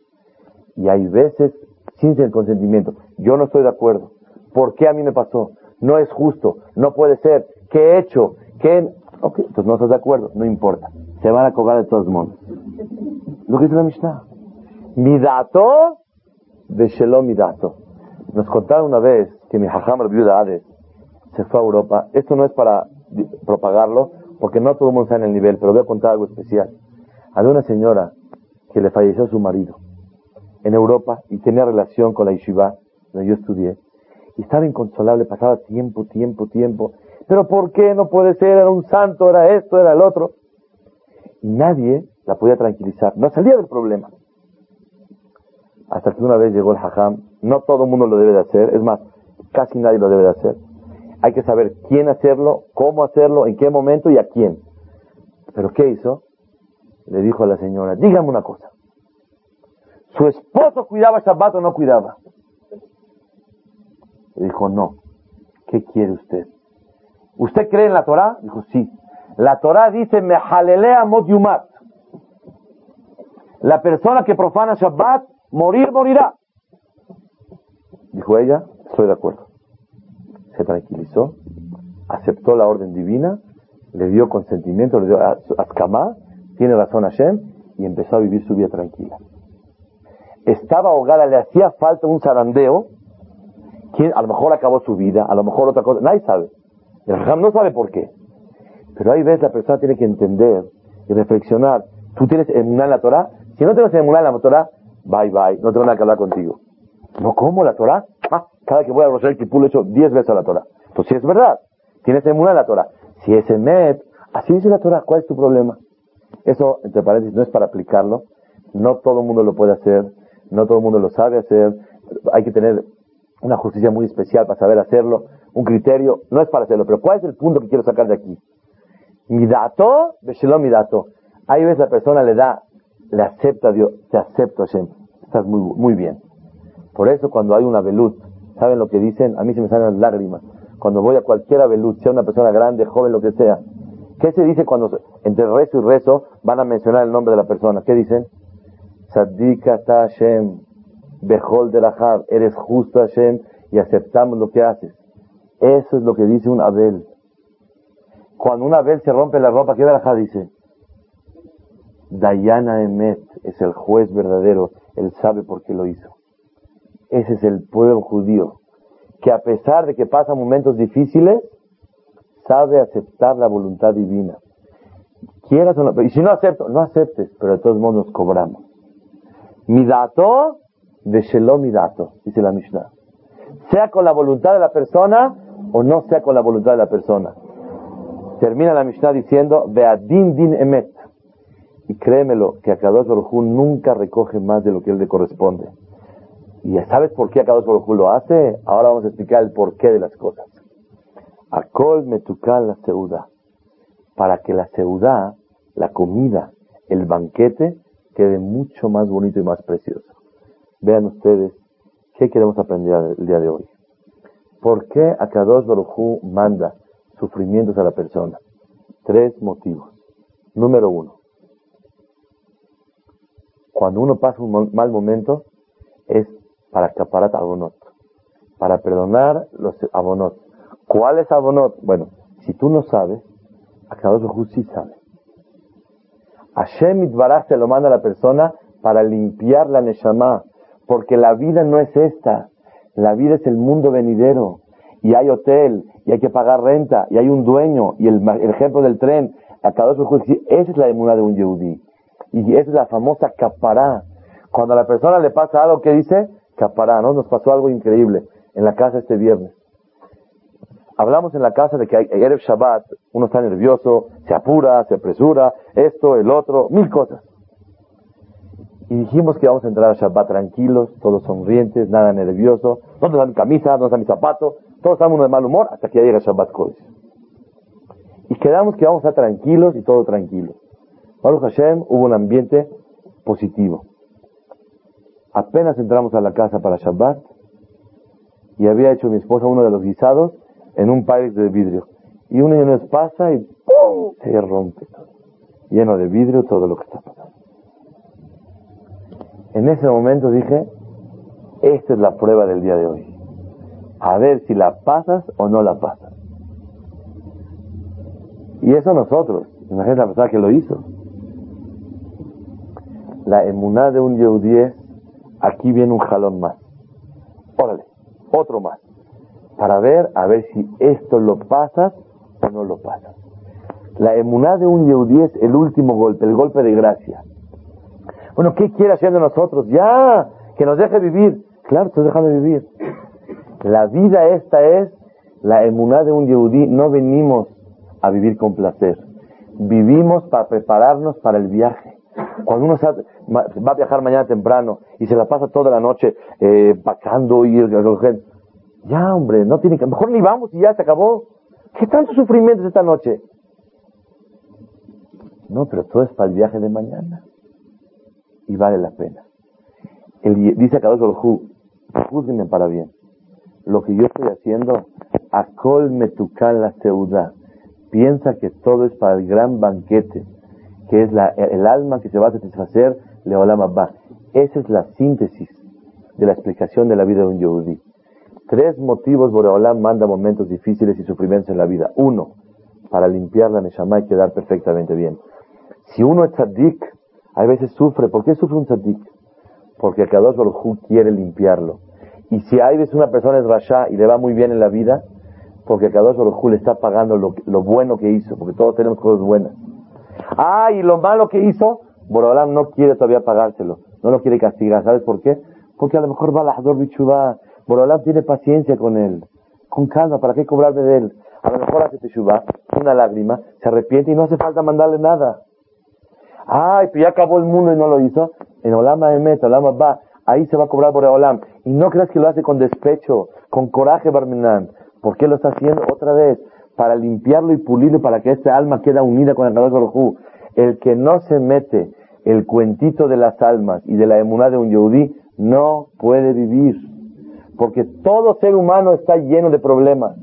Y hay veces sin el consentimiento. Yo no estoy de acuerdo. ¿Por qué a mí me pasó? No es justo, no puede ser. ¿Qué he hecho? ¿Qué? Ok, entonces no estás de acuerdo, no importa. Se van a cobrar de todos modos. Lo que dice la Mishnah. Midato de Shalom Midato. Nos contaron una vez que mi hajam viuda Hades se fue a Europa. Esto no es para propagarlo, porque no todo el mundo está en el nivel, pero voy a contar algo especial. Había una señora que le falleció su marido en Europa y tenía relación con la yeshiva donde yo estudié. Y estaba inconsolable, pasaba tiempo, tiempo, tiempo. Pero ¿por qué no puede ser? Era un santo, era esto, era el otro. Y nadie la podía tranquilizar. No salía del problema. Hasta que una vez llegó el hajam. No todo el mundo lo debe de hacer. Es más, casi nadie lo debe de hacer. Hay que saber quién hacerlo, cómo hacerlo, en qué momento y a quién. Pero ¿qué hizo? Le dijo a la señora, dígame una cosa. ¿Su esposo cuidaba Shabbat o no cuidaba? Le dijo, no. ¿Qué quiere usted? ¿Usted cree en la Torah? Dijo, sí. La Torah dice, me jalelea yumat. La persona que profana Shabbat, morir, morirá. Dijo ella, estoy de acuerdo. Se tranquilizó, aceptó la orden divina, le dio consentimiento, le dio askamá, tiene razón Hashem, y empezó a vivir su vida tranquila. Estaba ahogada, le hacía falta un zarandeo, quien a lo mejor acabó su vida, a lo mejor otra cosa, nadie sabe. El Ram no sabe por qué. Pero ahí ves, la persona tiene que entender y reflexionar. Tú tienes emuná en la Torah. Si no tienes emuná en la Torah, bye bye, no tengo nada que hablar contigo. No, ¿cómo la Torah? Ah, cada que voy a Rosario Kipul le hecho diez veces a la Torah. Pues si es verdad, tienes emuná en la Torah. Si es Emet, así dice la Torah, ¿cuál es tu problema? Eso, entre paréntesis, no es para aplicarlo. No todo el mundo lo puede hacer, no todo el mundo lo sabe hacer. Hay que tener una justicia muy especial para saber hacerlo, un criterio, no es para hacerlo, pero ¿cuál es el punto que quiero sacar de aquí? Mi dato, beshelom mi dato. Ahí ves la persona le da, le acepta a Dios, te acepto Hashem, estás muy, muy bien. Por eso cuando hay una velut, ¿saben lo que dicen? A mí se me salen las lágrimas. Cuando voy a cualquier velut, sea una persona grande, joven, lo que sea, ¿qué se dice cuando entre rezo y rezo van a mencionar el nombre de la persona? ¿Qué dicen? Sadika ta Hashem, Behol de eres justo Hashem y aceptamos lo que haces. Eso es lo que dice un Abel. Cuando un Abel se rompe la ropa, ¿qué verajá dice? Dayana Emet es el juez verdadero, él sabe por qué lo hizo. Ese es el pueblo judío, que a pesar de que pasa momentos difíciles, sabe aceptar la voluntad divina. Quieras o no, y si no acepto, no aceptes, pero de todos modos cobramos. Mi dato, de Shelom y dato, dice la Mishnah. Sea con la voluntad de la persona o no sea con la voluntad de la persona. Termina la Mishnah diciendo, Beadin din emet. Y créemelo, que Akadosh Baruj nunca recoge más de lo que él le corresponde. ¿Y sabes por qué Akadosh Baruj lo hace? Ahora vamos a explicar el porqué de las cosas. Akol metukal la seuda. Para que la seuda, la comida, el banquete, quede mucho más bonito y más precioso. Vean ustedes qué queremos aprender el día de hoy. ¿Por qué Akadosh Baruj manda sufrimientos a la persona? Tres motivos. Número uno. Cuando uno pasa un mal momento, es para acaparar abonot, para perdonar los abonot. ¿Cuál es abonot? Bueno, si tú no sabes, Akadosh Baruj sí sabe. Hashem Itbaraj se lo manda a la persona para limpiar la Neshama, porque la vida no es esta, la vida es el mundo venidero, y hay hotel, y hay que pagar renta, y hay un dueño, y el, ejemplo del tren, a cada dos esa es la de un yehudí, y esa es la famosa capará. Cuando a la persona le pasa algo, ¿qué dice? Capará, ¿no? Nos pasó algo increíble en la casa este viernes. Hablamos en la casa de que Erev Shabbat, uno está nervioso, se apura, se apresura, esto, el otro, mil cosas. Y dijimos que vamos a entrar a Shabbat tranquilos, todos sonrientes, nada nervioso. No está mi camisa, no está mi zapato, todos estamos de mal humor hasta que ya llega Shabbat Kodesh. Y quedamos que vamos a estar tranquilos y todo tranquilo. Baruch Hashem, hubo un ambiente positivo. Apenas entramos a la casa para Shabbat y había hecho mi esposa uno de los guisados en un país de vidrio. Y un niño nos pasa y ¡pum! se rompe todo. Lleno de vidrio todo lo que está pasando. En ese momento dije, esta es la prueba del día de hoy. A ver si la pasas o no la pasas. Y eso nosotros, imagínate la persona que lo hizo. La emuná de un Yehudí aquí viene un jalón más. Órale, otro más. Para ver, a ver si esto lo pasas o no lo pasas. La emuná de un Yehudí es el último golpe, el golpe de gracia. Bueno, ¿qué quiere hacer de nosotros? Ya, que nos deje vivir. Claro, te dejan de vivir. La vida esta es la emuná de un Yehudí. No venimos a vivir con placer. Vivimos para prepararnos para el viaje. Cuando uno va a viajar mañana temprano y se la pasa toda la noche eh, pacando y ya hombre, no tiene que, mejor ni vamos y ya se acabó. ¿Qué tanto sufrimiento esta noche? No, pero todo es para el viaje de mañana. Y vale la pena. El, dice Kadosh Baruj júzguenme para bien. Lo que yo estoy haciendo, acol metukan la seudá. Piensa que todo es para el gran banquete, que es el alma que se va a satisfacer, leolam abba. Esa es la síntesis de la explicación de la vida de un yehudí. Tres motivos Boreolam manda momentos difíciles y sufrimientos en la vida. Uno, para limpiar la Neshama y quedar perfectamente bien. Si uno es tzaddik, a veces sufre. ¿Por qué sufre un tzaddik? Porque Kadosh Baruj quiere limpiarlo. Y si hay veces una persona es rasha y le va muy bien en la vida, porque Kadosh Baruj le está pagando lo, bueno que hizo, porque todos tenemos cosas buenas. Ah, y lo malo que hizo, Borolam no quiere todavía pagárselo, no lo quiere castigar. ¿Sabes por qué? Porque a lo mejor va a Bichubá, Borolam tiene paciencia con él, con calma, ¿para qué cobrarme de él? A lo mejor hace Teshuvah, una lágrima, se arrepiente y no hace falta mandarle nada. Ay, pues ya acabó el mundo y no lo hizo. En Olama Emet, Olama va, ahí se va a cobrar por Olam. Y no creas que lo hace con despecho, con coraje, Barminan. ¿Por qué lo está haciendo otra vez? Para limpiarlo y pulirlo, para que esta alma quede unida con el Kadosh El que no se mete el cuentito de las almas y de la emuná de un yehudí, no puede vivir. Porque todo ser humano está lleno de problemas.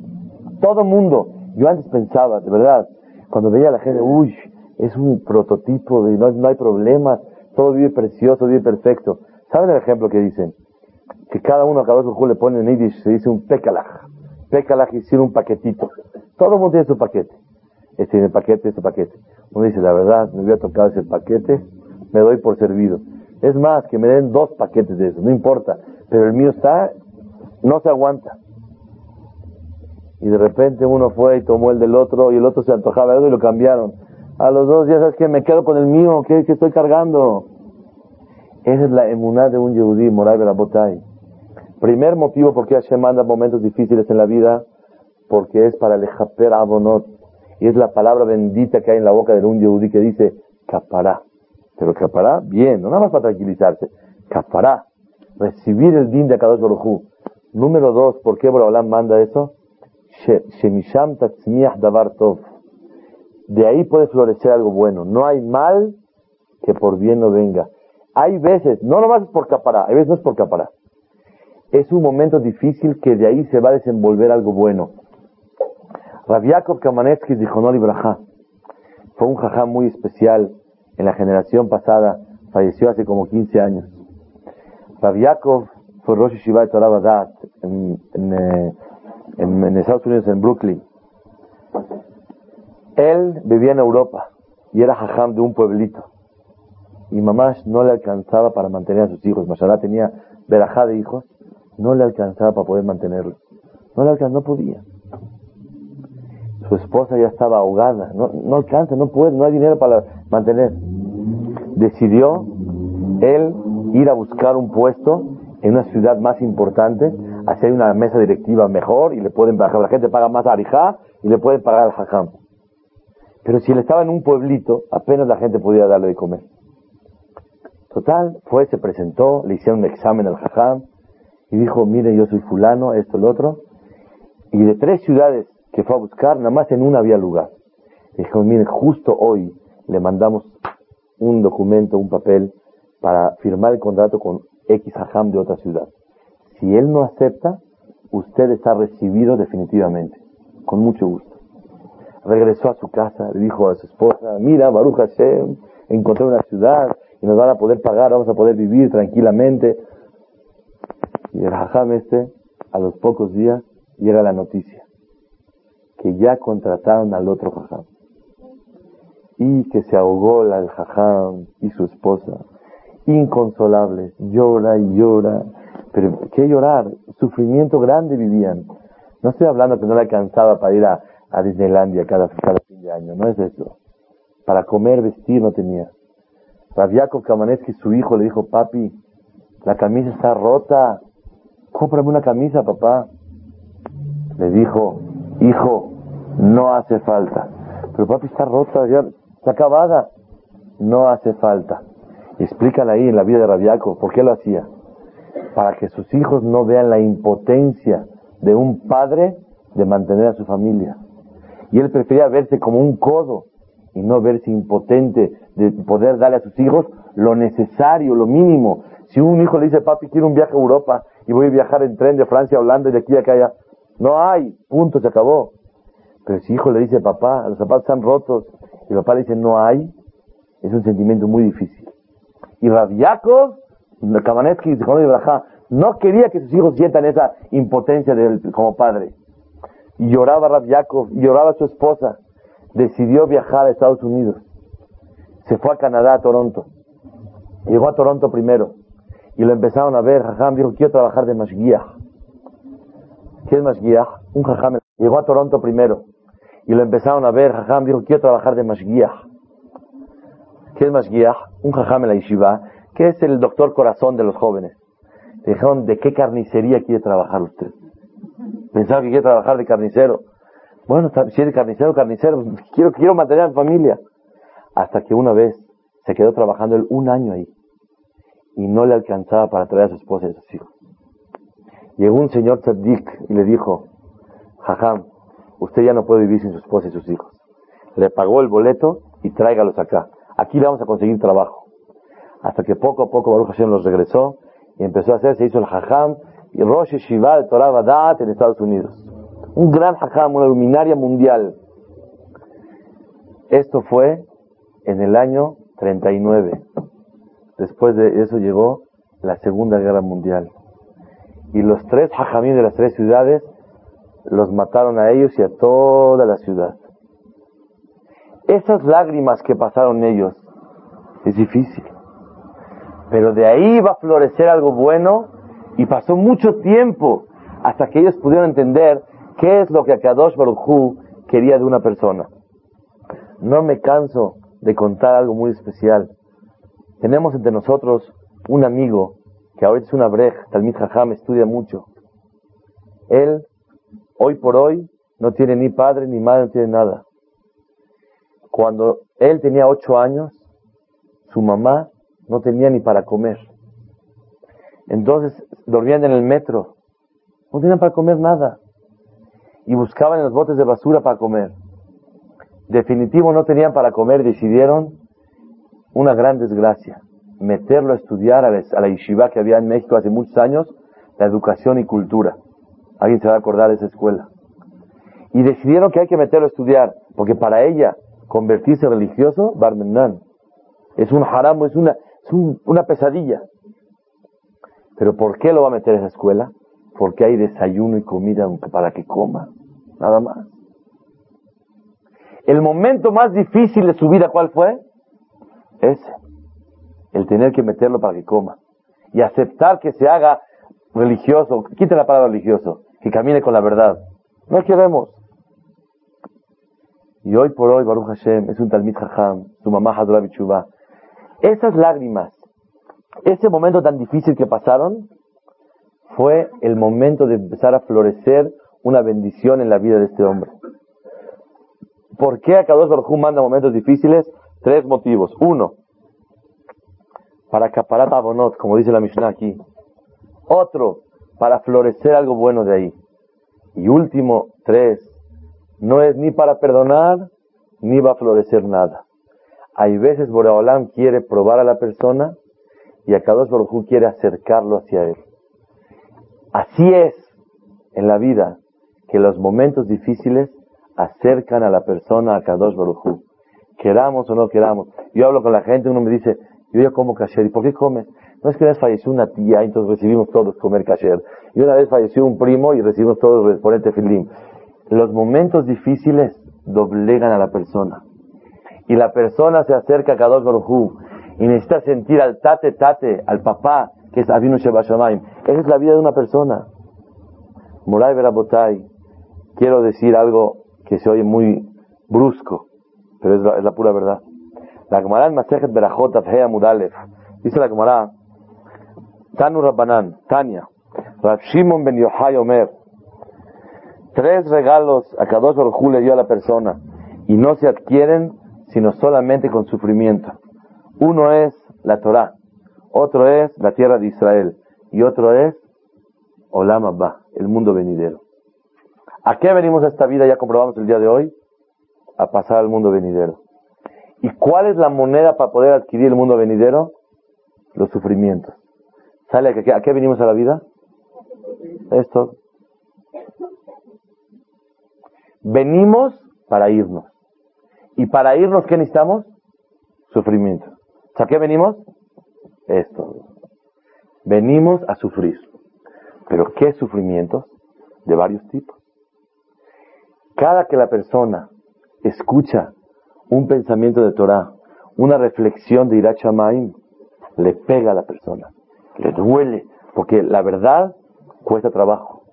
Todo mundo. Yo antes pensaba, de verdad, cuando veía a la gente, uy, es un prototipo de no, hay problemas, todo vive precioso, vive perfecto. ¿Saben el ejemplo que dicen? Que cada uno a cada uno le pone en Yiddish, se dice un pekalach. Pekalach hicieron un paquetito. Todo el mundo tiene su paquete. Este tiene paquete, este paquete. Uno dice, la verdad, me hubiera tocado ese paquete, me doy por servido. Es más, que me den dos paquetes de eso, no importa. Pero el mío está, no se aguanta. Y de repente uno fue y tomó el del otro y el otro se antojaba algo y lo cambiaron. A los dos días, ¿sabes que Me quedo con el mío, ¿qué, estoy cargando? Esa es la emuná de un yehudí, Moray Botay. Primer motivo por qué Hashem manda momentos difíciles en la vida, porque es para el japer abonot. Y es la palabra bendita que hay en la boca de un yehudí que dice, capará. Pero capará, bien, no nada más para tranquilizarse. Capará. Recibir el din de Akadosh Baruj Número dos, ¿por qué Borolam manda eso? Shemisham davar tov de ahí puede florecer algo bueno. No hay mal que por bien no venga. Hay veces, no nomás es por capará, hay veces no es por capará. Es un momento difícil que de ahí se va a desenvolver algo bueno. Rabiakov Kamanetsky dijo no libraja. Fue un jajá muy especial en la generación pasada. Falleció hace como 15 años. Rabiakov fue Rosh Shiva de en, en, eh, en, en Estados Unidos, en Brooklyn. Él vivía en Europa y era jajam de un pueblito. Y mamá no le alcanzaba para mantener a sus hijos. Mashallah tenía verajá de hijos. No le alcanzaba para poder mantenerlos. No le alcanzaba, no podía. Su esposa ya estaba ahogada. No, no alcanza, no puede, no hay dinero para mantener. Decidió él ir a buscar un puesto en una ciudad más importante, hacer una mesa directiva mejor y le pueden pagar, la gente paga más a Arijá y le pueden pagar al jajam. Pero si él estaba en un pueblito, apenas la gente podía darle de comer. Total, fue, se presentó, le hicieron un examen al jajam y dijo, mire, yo soy fulano, esto, lo otro. Y de tres ciudades que fue a buscar, nada más en una había lugar. dijo, mire, justo hoy le mandamos un documento, un papel, para firmar el contrato con X jajam de otra ciudad. Si él no acepta, usted está recibido definitivamente, con mucho gusto regresó a su casa, le dijo a su esposa, mira, Baruch Hashem, encontré una ciudad y nos van a poder pagar, vamos a poder vivir tranquilamente. Y el hajam este, a los pocos días, llega la noticia que ya contrataron al otro hajam y que se ahogó el jajam y su esposa, inconsolables, llora y llora, pero ¿qué llorar? Sufrimiento grande vivían. No estoy hablando que no le alcanzaba para ir a, a Disneylandia cada, cada fin de año, no es eso. Para comer, vestir no tenía. Rabiakov Kamanesky, su hijo, le dijo, papi, la camisa está rota, cómprame una camisa, papá. Le dijo, hijo, no hace falta. Pero papi está rota, ya está acabada. No hace falta. Explícala ahí en la vida de Rabiakov, ¿por qué lo hacía? Para que sus hijos no vean la impotencia de un padre de mantener a su familia. Y él prefería verse como un codo y no verse impotente de poder darle a sus hijos lo necesario, lo mínimo. Si un hijo le dice, papi, quiero un viaje a Europa y voy a viajar en tren de Francia a Holanda y de aquí a acá, no hay, punto, se acabó. Pero si hijo le dice, papá, los zapatos están rotos, y papá le dice, no hay, es un sentimiento muy difícil. Y Rabiakov, Kamanetsky, no quería que sus hijos sientan esa impotencia de como padre. Lloraba Rabiakov, y lloraba su esposa. Decidió viajar a Estados Unidos. Se fue a Canadá, a Toronto. Llegó a Toronto primero. Y lo empezaron a ver. Jajam dijo, quiero trabajar de Mashgiach. ¿Qué es Mashgiach? Un jajam. Llegó a Toronto primero. Y lo empezaron a ver. Jajam dijo, quiero trabajar de Mashgiach. ¿Qué es Mashgiach? Un jajam en la yeshiva. ¿Qué es el doctor corazón de los jóvenes? Le dijeron, ¿de qué carnicería quiere trabajar usted? Pensaba que quiere trabajar de carnicero. Bueno, si es de carnicero, carnicero. Quiero, quiero mantener a mi familia. Hasta que una vez se quedó trabajando él un año ahí. Y no le alcanzaba para traer a su esposa y a sus hijos. Llegó un señor tzaddik y le dijo, Jajam, usted ya no puede vivir sin su esposa y sus hijos. Le pagó el boleto y tráigalos acá. Aquí le vamos a conseguir trabajo. Hasta que poco a poco Baruch Hashem los regresó y empezó a hacer, se hizo el Jajam y Rosh Shiva de Torah Badat en Estados Unidos. Un gran Jajam, una luminaria mundial. Esto fue en el año 39. Después de eso llegó la Segunda Guerra Mundial. Y los tres hajamim de las tres ciudades los mataron a ellos y a toda la ciudad. Esas lágrimas que pasaron ellos es difícil. Pero de ahí va a florecer algo bueno y pasó mucho tiempo hasta que ellos pudieron entender qué es lo que Akadosh Baruj quería de una persona. No me canso de contar algo muy especial. Tenemos entre nosotros un amigo que ahorita es una brej, Talmid Jajam, estudia mucho. Él, hoy por hoy, no tiene ni padre ni madre, no tiene nada. Cuando él tenía ocho años, su mamá no tenía ni para comer. Entonces dormían en el metro, no tenían para comer nada. Y buscaban en los botes de basura para comer. Definitivo no tenían para comer, decidieron una gran desgracia, meterlo a estudiar a la, yeshiva que había en México hace muchos años, la educación y cultura. Alguien se va a acordar de esa escuela. Y decidieron que hay que meterlo a estudiar, porque para ella convertirse religioso, Barmenan, es un haram, es una, es una pesadilla. Pero ¿por qué lo va a meter a esa escuela? Porque hay desayuno y comida para que coma, nada más. El momento más difícil de su vida, ¿cuál fue? Ese. El tener que meterlo para que coma. Y aceptar que se haga religioso. Quite la palabra religioso. Que camine con la verdad. No queremos. Y hoy por hoy, Baruch Hashem es un Talmid Jajam, su mamá Hadra Bichubá. Esas lágrimas, ese momento tan difícil que pasaron, fue el momento de empezar a florecer una bendición en la vida de este hombre. ¿Por qué Akadosh Baruj manda momentos difíciles? Tres motivos. Uno, para acaparar abonot, como dice la Mishnah aquí. Otro, para florecer algo bueno de ahí. Y último, tres, no es ni para perdonar, ni va a florecer nada. Hay veces Boreolam quiere probar a la persona y Akadosh Baruj quiere acercarlo hacia él. Así es en la vida que los momentos difíciles acercan a la persona a Kadosh Baruchu. Queramos o no queramos. Yo hablo con la gente, uno me dice, yo ya como kasher. ¿Y por qué comes? No es que una vez falleció una tía, entonces recibimos todos comer kasher. Y una vez falleció un primo y recibimos todos poner tefilim. Los momentos difíciles doblegan a la persona. Y la persona se acerca a Kadosh Baruchu y necesita sentir al tate tate, al papá, que es Avinu Shebashamayim. Esa es la vida de una persona. Moray Verabotay, quiero decir algo que se oye muy brusco, pero es la, pura verdad. La Gemara en Masejet Berajot Afhea Mudalef, dice la Gemara, Tanu Rabbanan, Tania, Rav Shimon ben Yohai Omer, tres regalos a Kadosh Baruj le dio a la persona y no se adquieren sino solamente con sufrimiento. Uno es la Torah, otro es la tierra de Israel y otro es Olam Abba, el mundo venidero. ¿A qué venimos a esta vida? Ya comprobamos el día de hoy, a pasar al mundo venidero. ¿Y cuál es la moneda para poder adquirir el mundo venidero? Los sufrimientos. ¿Sale a qué, a qué venimos a la vida? Esto. Venimos para irnos. ¿Y para irnos qué necesitamos? Sufrimiento. ¿A qué venimos? Esto. Venimos a sufrir. ¿Pero qué sufrimientos? De varios tipos. Cada que la persona escucha un pensamiento de Torah, una reflexión de Irach le pega a la persona, le duele, porque la verdad cuesta trabajo.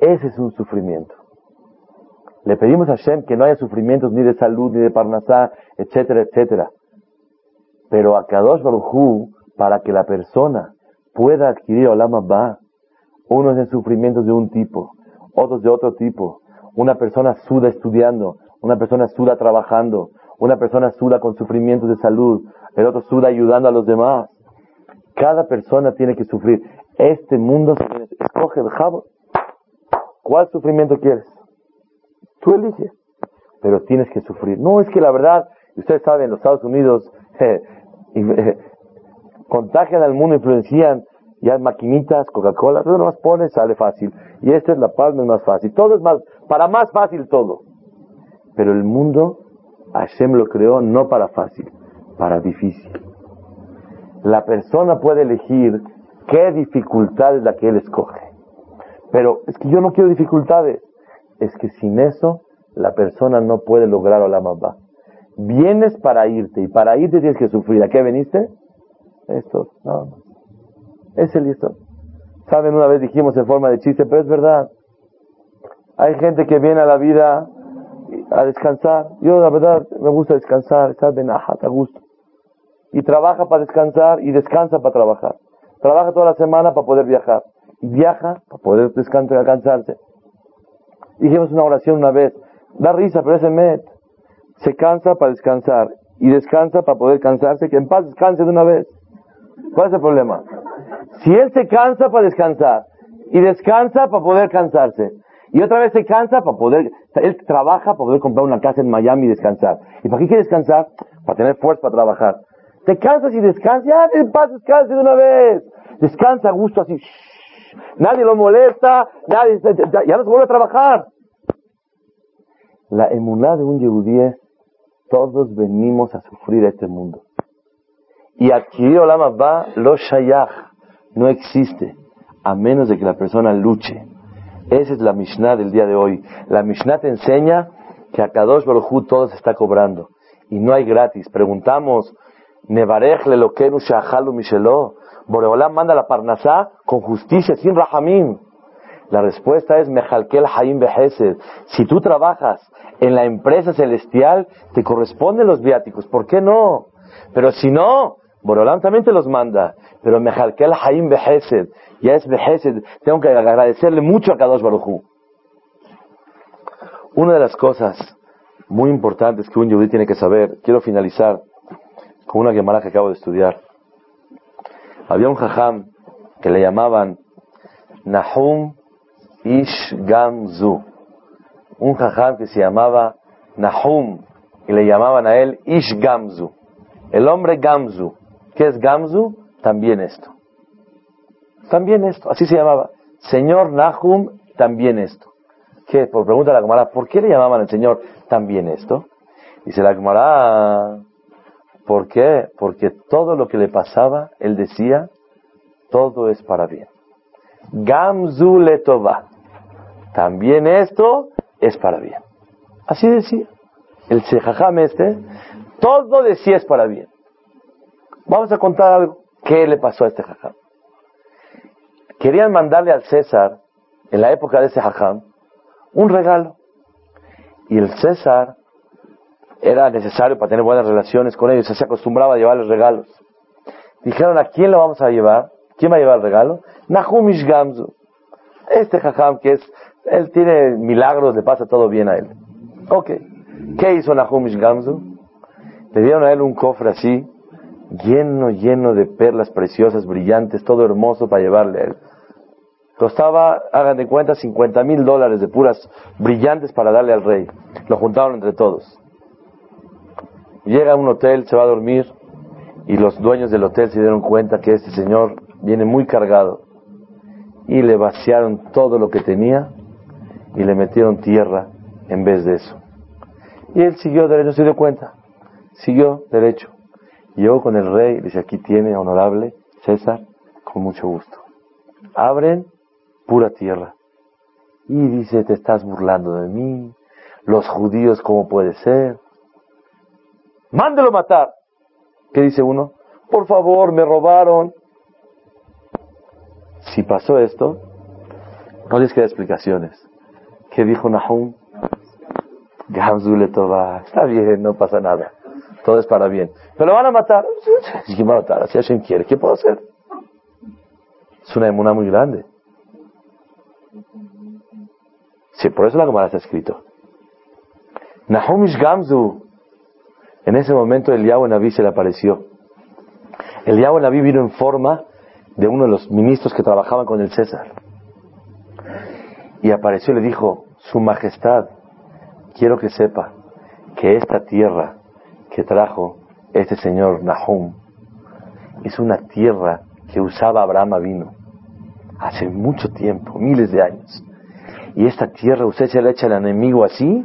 Ese es un sufrimiento. Le pedimos a Hashem que no haya sufrimientos ni de salud, ni de parnasá, etcétera, etcétera. Pero a Kadosh Baruj para que la persona pueda adquirir Olam Abba, unos en sufrimientos de un tipo, otros de otro tipo. Una persona suda estudiando, una persona suda trabajando, una persona suda con sufrimientos de salud, el otro suda ayudando a los demás. Cada persona tiene que sufrir. Este mundo escoge el jabo. ¿Cuál sufrimiento quieres? Tú eliges. Pero tienes que sufrir. No es que la verdad, ustedes saben, en los Estados Unidos contagian al mundo, influencian, ya maquinitas, Coca-Cola, todo más pones, sale fácil. Y esta es la palma, es más fácil. Todo es más, para más fácil todo. Pero el mundo, Hashem lo creó no para fácil, para difícil. La persona puede elegir qué dificultad es la que él escoge. Pero es que yo no quiero dificultades. Es que sin eso, la persona no puede lograr la mamá. Vienes para irte y para irte tienes que sufrir. ¿A qué veniste? Esto, no, Es el listo. Saben, una vez dijimos en forma de chiste, pero es verdad. Hay gente que viene a la vida a descansar. Yo, la verdad, me gusta descansar, estar benajat, a gusto. Y trabaja para descansar y descansa para trabajar. Trabaja toda la semana para poder viajar. Y viaja para poder descansar, cansarse. Dijimos una oración una vez. Da risa, pero ese met. Se cansa para descansar y descansa para poder cansarse. Que en paz descanse de una vez. ¿Cuál es el problema? Si él se cansa para descansar y descansa para poder cansarse, y otra vez se cansa para poder, él trabaja para poder comprar una casa en Miami y descansar. ¿Y para qué quiere descansar? Para tener fuerza para trabajar. Te cansas y descansas, ya en paz descanse de una vez. Descansa a gusto así. Nadie lo molesta, nadie, ya, no se vuelve a trabajar. La emuná de un yehudí todos venimos a sufrir este mundo. Y adquirir Olama va, lo shayach, no existe, a menos de que la persona luche. Esa es la Mishnah del día de hoy. La Mishnah te enseña que a Kadosh Baruj todo se está cobrando. Y no hay gratis. Preguntamos, Nevarej lelokenu shahalu mishelo. Boreolam manda la parnasá con justicia, sin rahamim. La respuesta es Mejalkel Haim Behesed. Si tú trabajas en la empresa celestial, te corresponden los viáticos. ¿Por qué no? Pero si no, Boreolam también te los manda. Pero Mejalkel Haim Behesed ya es vejez, tengo que agradecerle mucho a Kadosh Barujú. Una de las cosas muy importantes que un yudí tiene que saber, quiero finalizar con una gemara que acabo de estudiar. Había un jajam que le llamaban Nahum Ish Gamzu. Un jajam que se llamaba Nahum y le llamaban a él Ish Gamzu. El hombre Gamzu. ¿Qué es Gamzu? También esto. También esto, así se llamaba. Señor Nahum, también esto. ¿Qué? Por pregunta la Gemara, ¿por qué le llamaban al Señor también esto? Dice la Gemara, ¿por qué? Porque todo lo que le pasaba, él decía, todo es para bien. Gamzu letova. También esto es para bien. Así decía. El Sejajam este, todo decía es para bien. Vamos a contar algo. ¿Qué le pasó a este jajam? Querían mandarle al César, en la época de ese hajam, un regalo. Y el César era necesario para tener buenas relaciones con ellos, se acostumbraba a llevarles regalos. Dijeron, ¿a quién lo vamos a llevar? ¿Quién va a llevar el regalo? Nahumish Gamzu. Este jajam que es, él tiene milagros, le pasa todo bien a él. Ok. ¿Qué hizo Nahumish Gamzu? Le dieron a él un cofre así, lleno, lleno de perlas preciosas, brillantes, todo hermoso para llevarle a él. Costaba, hagan de cuenta, 50 mil dólares de puras brillantes para darle al rey. Lo juntaron entre todos. Llega a un hotel, se va a dormir y los dueños del hotel se dieron cuenta que este señor viene muy cargado y le vaciaron todo lo que tenía y le metieron tierra en vez de eso. Y él siguió derecho, se dio cuenta, siguió derecho. Llegó con el rey, dice, aquí tiene, honorable César, con mucho gusto. Abren pura tierra. Y dice, te estás burlando de mí, los judíos, ¿cómo puede ser? Mándelo matar. ¿Qué dice uno? Por favor, me robaron. Si pasó esto, no les queda explicaciones. ¿Qué dijo Nahum? Gamzule Toba. Está bien, no pasa nada. Todo es para bien. Pero van a matar. Si van a matar, si alguien quiere, ¿qué puedo hacer? Es una emuna muy grande. Sí, por eso la Gemara está escrito. Nahumish Gamzu en ese momento el Yahweh Naví se le apareció. El Yahweh Naví vino en forma de uno de los ministros que trabajaban con el César. Y apareció y le dijo, Su Majestad, quiero que sepa que esta tierra que trajo este señor Nahum es una tierra que usaba Abraham vino hace mucho tiempo, miles de años. Y esta tierra usted se le echa al enemigo así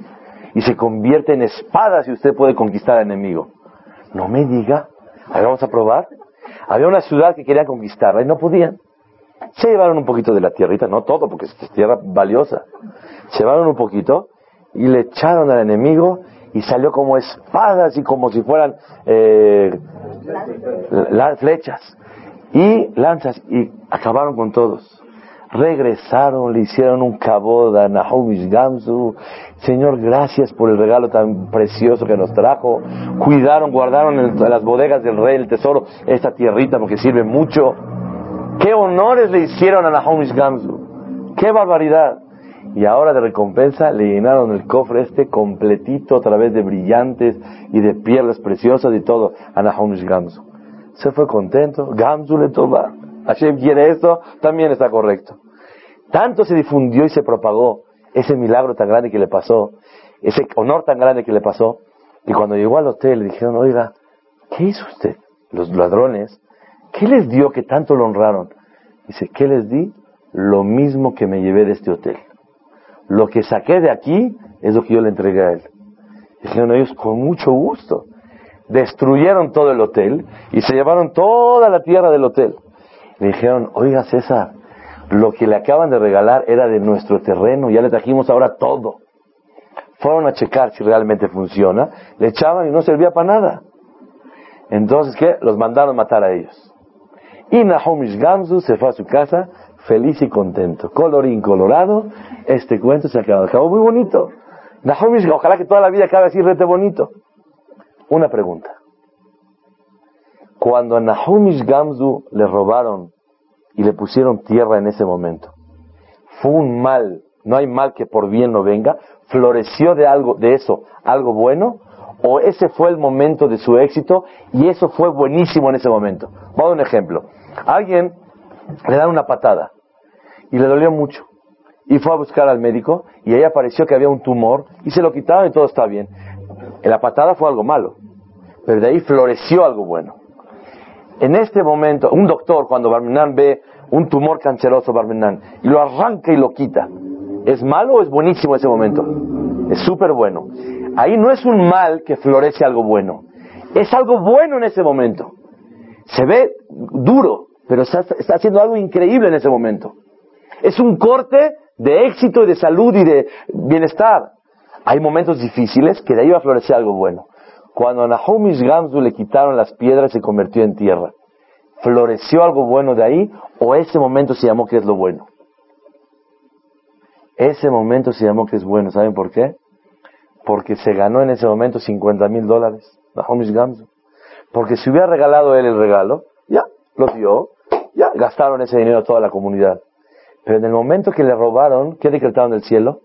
y se convierte en espada si usted puede conquistar al enemigo. No me diga. A vamos a probar. Había una ciudad que quería conquistarla y no podían. Se llevaron un poquito de la tierrita, no todo, porque es tierra valiosa. Se llevaron un poquito y le echaron al enemigo y salió como espadas y como si fueran eh, las flechas y lanzas y acabaron con todos regresaron, le hicieron un caboda a Nahumish Gamzu. Señor, gracias por el regalo tan precioso que nos trajo. Cuidaron, guardaron en las bodegas del rey el tesoro esta tierrita porque sirve mucho. ¿Qué honores le hicieron a Nahumish Gamzu? ¡Qué barbaridad! Y ahora de recompensa le llenaron el cofre este completito a través de brillantes y de piedras preciosas y todo a Nahumish Gamzu. Se fue contento. Gamzu le toma. Hashem quiere esto, también está correcto. Tanto se difundió y se propagó ese milagro tan grande que le pasó, ese honor tan grande que le pasó, y cuando llegó al hotel le dijeron, oiga, ¿qué hizo usted? Los ladrones, ¿qué les dio que tanto lo honraron? Dice, ¿qué les di? Lo mismo que me llevé de este hotel. Lo que saqué de aquí es lo que yo le entregué a él. Dijeron ellos, con mucho gusto. Destruyeron todo el hotel y se llevaron toda la tierra del hotel. Le dijeron, oiga César, lo que le acaban de regalar era de nuestro terreno, ya le trajimos ahora todo. Fueron a checar si realmente funciona, le echaban y no servía para nada. Entonces, ¿qué? Los mandaron matar a ellos. Y Nahumish Gamzu se fue a su casa feliz y contento. Colorín colorado, este cuento se acabó. Acabó muy bonito. Nahumish, ojalá que toda la vida acabe así rete bonito. Una pregunta. Cuando a Nahumish Gamzu le robaron y le pusieron tierra en ese momento. Fue un mal, no hay mal que por bien no venga, floreció de algo, de eso, algo bueno, o ese fue el momento de su éxito y eso fue buenísimo en ese momento. Vamos a dar un ejemplo. alguien le dan una patada y le dolió mucho y fue a buscar al médico y ahí apareció que había un tumor y se lo quitaron y todo está bien. La patada fue algo malo, pero de ahí floreció algo bueno. En este momento, un doctor cuando Barminan ve un tumor canceroso Barminan y lo arranca y lo quita, ¿es malo o es buenísimo ese momento? Es súper bueno. Ahí no es un mal que florece algo bueno, es algo bueno en ese momento. Se ve duro, pero está, haciendo algo increíble en ese momento. Es un corte de éxito y de salud y de bienestar. Hay momentos difíciles que de ahí va a florecer algo bueno. Cuando a Nahumish Gamzu le quitaron las piedras se convirtió en tierra. ¿Floreció algo bueno de ahí o ese momento se llamó que es lo bueno? Ese momento se llamó que es bueno. ¿Saben por qué? Porque se ganó en ese momento 50 mil dólares. Porque si hubiera regalado él el regalo, ya, lo dio, ya, gastaron ese dinero toda la comunidad. Pero en el momento que le robaron, ¿qué decretaron del cielo?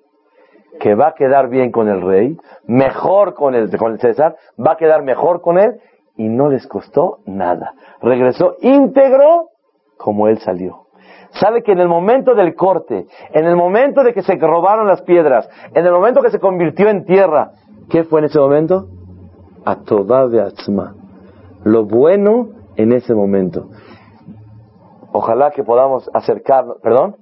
Que va a quedar bien con el rey, mejor con el, con el César, va a quedar mejor con él, y no les costó nada. Regresó íntegro como él salió. Sabe que en el momento del corte, en el momento de que se robaron las piedras, en el momento que se convirtió en tierra, ¿qué fue en ese momento? A toda de Atzma. Lo bueno en ese momento. Ojalá que podamos acercarnos. ¿Perdón?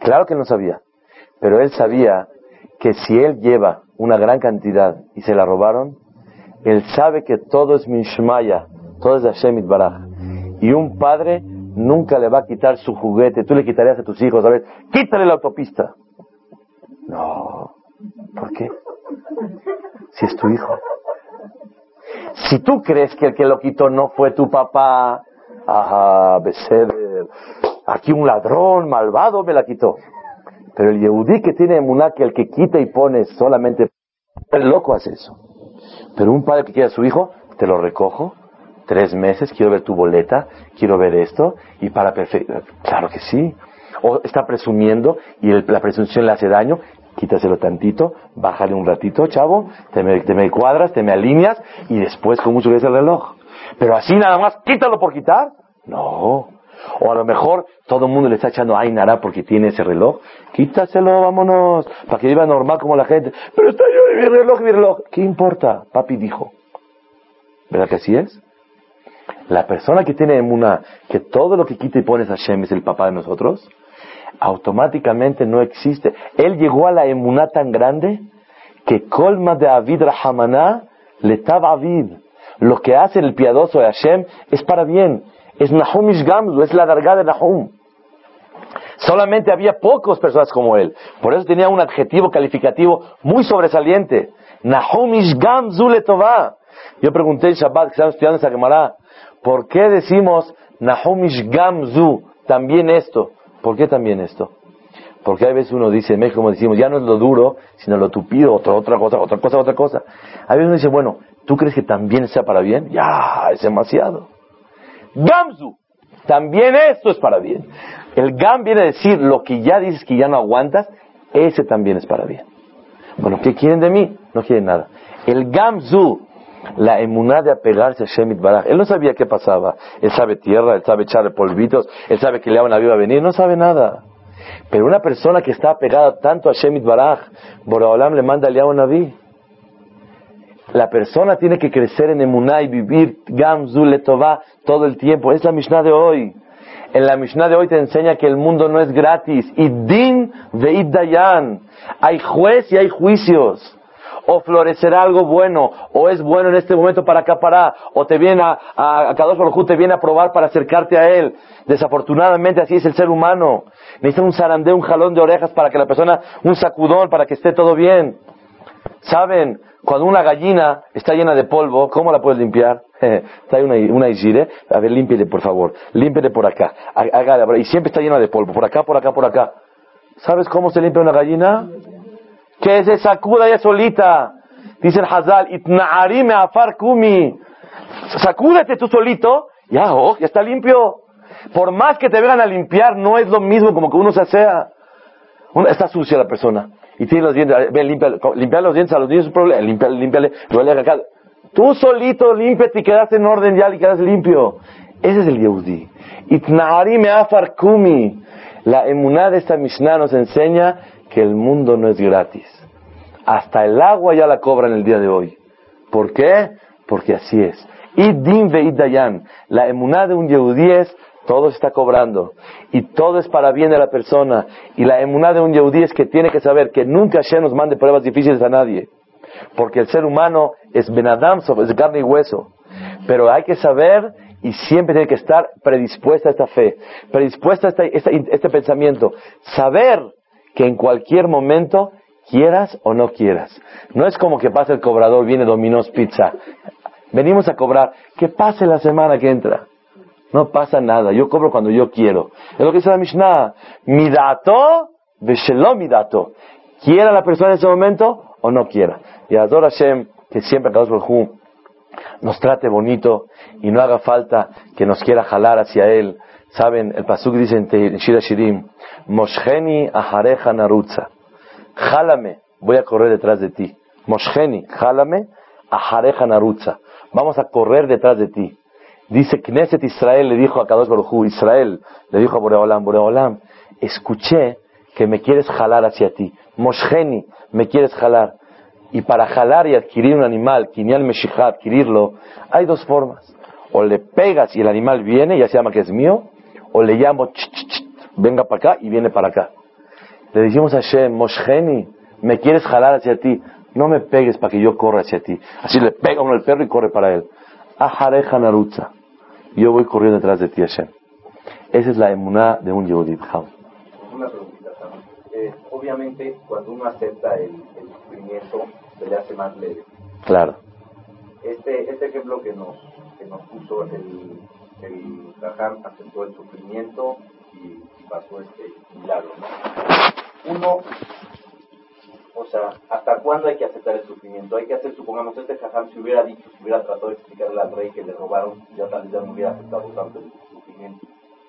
Claro que no sabía. Pero él sabía que si él lleva una gran cantidad y se la robaron, él sabe que todo es Mishmaya, todo es Hashem Baraj. Y un padre nunca le va a quitar su juguete. Tú le quitarías a tus hijos, a ver, quítale la autopista. No. ¿Por qué? Si es tu hijo. Si tú crees que el que lo quitó no fue tu papá, ajá, Beseder, aquí un ladrón malvado me la quitó. Pero el Yehudí que tiene emuná, que el que quita y pone solamente, el loco hace eso. Pero un padre que quiere a su hijo, te lo recojo, tres meses, quiero ver tu boleta, quiero ver esto, y para perfecto, claro que sí. O está presumiendo y la presunción le hace daño, quítaselo tantito, bájale un ratito, chavo, te me, te me cuadras, te me alineas, y después con mucho que el reloj. Pero así nada más, quítalo por quitar. No, o a lo mejor todo el mundo le está echando Ainara porque tiene ese reloj. Quítaselo, vámonos, para que viva normal como la gente. Pero está yo mi reloj, mi reloj. ¿Qué importa? Papi dijo. ¿Verdad que así es? La persona que tiene emuna, que todo lo que quita y pones a Shem es el papá de nosotros, automáticamente no existe. Él llegó a la emuna tan grande que colma de Avid Rahamaná le Avid. Lo que hace el piadoso de Hashem es para bien es Nahum Ishgamzu, es la darga de Nahum. Solamente había pocas personas como él. Por eso tenía un adjetivo calificativo muy sobresaliente. Nahum Ishgamzu Letová. Yo pregunté en Shabbat, que estaban estudiando esa Gemara, ¿por qué decimos Nahum Ishgamzu? También esto. ¿Por qué también esto? Porque a veces uno dice, en México como decimos, ya no es lo duro, sino lo tupido, otra, otra cosa, otra cosa, otra cosa. A veces uno dice, bueno, ¿tú crees que también sea para bien? Ya, es demasiado. Gamzu. También esto es para bien. El Gam viene a decir lo que ya dices que ya no aguantas, ese también es para bien. Bueno, ¿qué quieren de mí? No quieren nada. El Gamzu, la emuná de apegarse a Shemit Baraj. Él no sabía qué pasaba. Él sabe tierra, él sabe echarle polvitos, él sabe que le la vida a venir, no sabe nada. Pero una persona que está apegada tanto a Shemit Baraj, Boraholam le manda a un Naví. La persona tiene que crecer en Emuná y vivir Gamzu Letová todo el tiempo. Es la Mishnah de hoy. En la Mishnah de hoy te enseña que el mundo no es gratis. Y din de dayan. Hay juez y hay juicios. O florecerá algo bueno, o es bueno en este momento para acaparar, o te viene a, a, a te viene a probar para acercarte a él. Desafortunadamente así es el ser humano. Necesita un zarandeo, un jalón de orejas para que la persona, un sacudón para que esté todo bien. ¿Saben? Cuando una gallina está llena de polvo, ¿cómo la puedes limpiar? está una, una a ver, límpiele por favor, límpiele por acá, y siempre está llena de polvo, por acá, por acá, por acá. ¿Sabes cómo se limpia una gallina? Que se sacuda ya solita. Dice el Hazal, itna'arime afar kumi. Sacúdete tú solito, ya, oh, ya está limpio. Por más que te vengan a limpiar, no es lo mismo como que uno se sea. está sucia la persona y tiene los dientes, ven, limpia, los dientes a los niños es un problema, limpia, límpiale, duele acá. Tú solito límpiate y quedas en orden ya y quedas limpio. Ese es el Yehudi. Itna'ari me kumi. La emuná de esta Mishnah nos enseña que el mundo no es gratis. Hasta el agua ya la cobran el día de hoy. ¿Por qué? Porque así es. Idim ve. La emuná de un Yehudí es todo se está cobrando. Y todo es para bien de la persona. Y la emuná de un yehudí es que tiene que saber que nunca Hashem nos mande pruebas difíciles a nadie. Porque el ser humano es benadam, es carne y hueso. Pero hay que saber y siempre tiene que estar predispuesta a esta fe, predispuesta a este, este pensamiento. Saber que en cualquier momento, quieras o no quieras. No es como que pasa el cobrador, viene Domino's Pizza. Venimos a cobrar, que pase la semana que entra. No pasa nada, yo cobro cuando yo quiero. Es lo que dice la Mishnah. Midato, veshelo midato. ¿Quiera la persona en ese momento o no quiera? Y Ador Hashem, que siempre Kadosh Baruj nos trate bonito y no haga falta que nos quiera jalar hacia él. Saben, el pasuk dice en Shira Shirim, Mosheni ahareja narutza. Jálame, voy a correr detrás de ti. Mosheni, jálame, ahareja narutza. Vamos a correr detrás de ti. Dice Knesset Israel le dijo a Kadosh Baruj Israel le dijo a Boreolam, Boreolam, escuché que me quieres jalar hacia ti. Mosheni, me quieres jalar. Y para jalar y adquirir un animal, Kinyal Meshijá, adquirirlo, hay dos formas. O le pegas y el animal viene, ya se llama que es mío, o le llamo, ch, ch, ch, venga para acá y viene para acá. Le decimos a Hashem, Mosheni, me quieres jalar hacia ti, no me pegues para que yo corra hacia ti. Así le pega uno el perro y corre para él. Ahareja Narutza. Yo voy corriendo detrás de ti, Hashem. Esa es la emuná de un Yehudit. Una preguntita, eh, obviamente, cuando uno acepta el, el, sufrimiento, se le hace más leve. Claro. Este, este ejemplo que nos, que nos puso el, el Raham aceptó el sufrimiento y, pasó este milagro. ¿no? Uno, o sea, ¿hasta cuándo hay que aceptar el sufrimiento? Hay que hacer, supongamos, este Raham si hubiera dicho, si hubiera tratado de explicarle al rey que le robaron, ya tal vez ya no hubiera aceptado tanto el sufrimiento.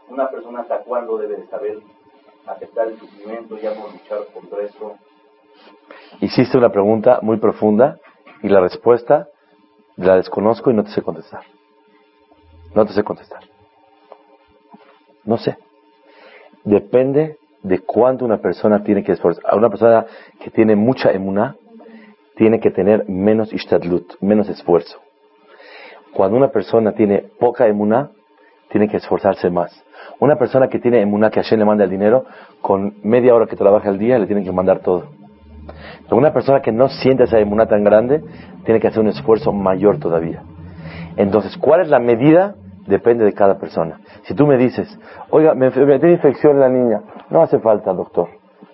Una persona hasta cuándo debe de saber aceptar el sufrimiento, ya no luchar contra eso. Hiciste una pregunta muy profunda y la respuesta la desconozco y no te sé contestar. No te sé contestar. No sé. Depende de cuánto una persona tiene que esforzar. Una persona que tiene mucha emuná tiene que tener menos ishtadlut, menos esfuerzo. Cuando una persona tiene poca emuná, tiene que esforzarse más. Una persona que tiene emuná que Hashem le manda el dinero, con media hora que trabaja al día le tiene que mandar todo. Pero una persona que no siente esa emuná tan grande, tiene que hacer un esfuerzo mayor todavía. Entonces, ¿cuál es la medida? Depende de cada persona. Si tú me dices, oiga, me, me tiene infección la niña, no hace falta, doctor.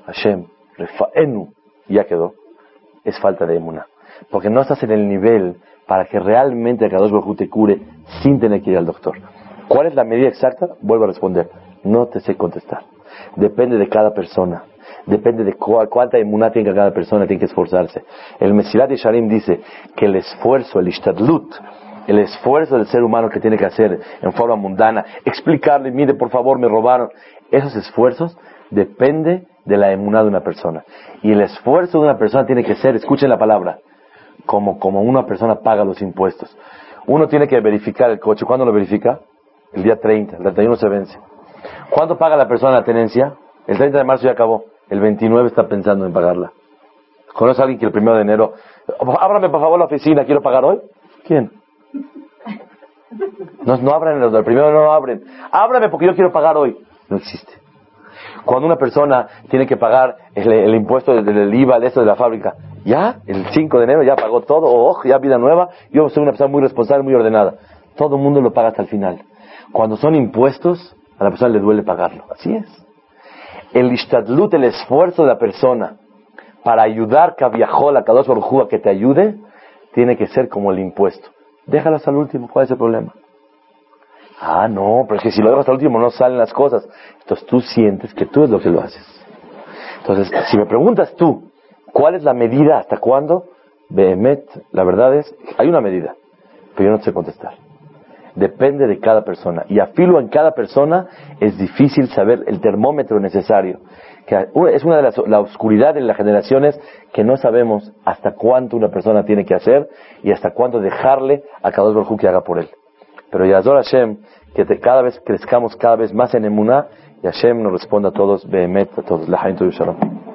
Hashem, refaenu, ya quedó. Es falta de emuná. Porque no estás en el nivel para que realmente Kadosh Baruj te cure sin tener que ir al doctor. ¿Cuál es la medida exacta? Vuelvo a responder. No te sé contestar. Depende de cada persona. Depende de cu cuánta emuná tenga cada persona, tiene que esforzarse. El Mesilat de Sharim dice que el esfuerzo, el ishtadlut, el esfuerzo del ser humano que tiene que hacer en forma mundana, explicarle, mire, por favor, me robaron, esos esfuerzos depende de la emuná de una persona. Y el esfuerzo de una persona tiene que ser, escuchen la palabra, como, como una persona paga los impuestos. Uno tiene que verificar el coche. ¿Cuándo lo verifica? El día 30, el 31 se vence. ¿Cuándo paga la persona la tenencia? El 30 de marzo ya acabó. El 29 está pensando en pagarla. ¿Conoce a alguien que el 1 de enero, ábrame por favor la oficina, quiero pagar hoy? ¿Quién? No, no abren los del primero, no abren. Ábrame porque yo quiero pagar hoy. No existe. Cuando una persona tiene que pagar el, el impuesto del, IVA, el esto de la fábrica, ya, el 5 de enero ya pagó todo, oh, ya vida nueva, yo soy una persona muy responsable, muy ordenada. Todo el mundo lo paga hasta el final. Cuando son impuestos, a la persona le duele pagarlo. Así es. El ishtadlut, el esfuerzo de la persona para ayudar que viajó la Kadosh Baruj que te ayude, tiene que ser como el impuesto. Déjalo hasta el último, ¿cuál es el problema? Ah, no, pero es que si lo dejas el último no salen las cosas. Entonces tú sientes que tú es lo que lo haces. Entonces, si me preguntas tú, ¿cuál es la medida? ¿Hasta cuándo? Behemet, la verdad es, hay una medida, pero yo no sé contestar. Depende de cada persona. Y a filo en cada persona es difícil saber el termómetro necesario. Que es una de las la oscuridad en las generaciones que no sabemos hasta cuánto una persona tiene que hacer y hasta cuánto dejarle a cada uno que haga por él. Pero Yazor Hashem, que te, cada vez crezcamos cada vez más en Emuná y Hashem nos responda a todos, Behemet, a todos. La Shalom.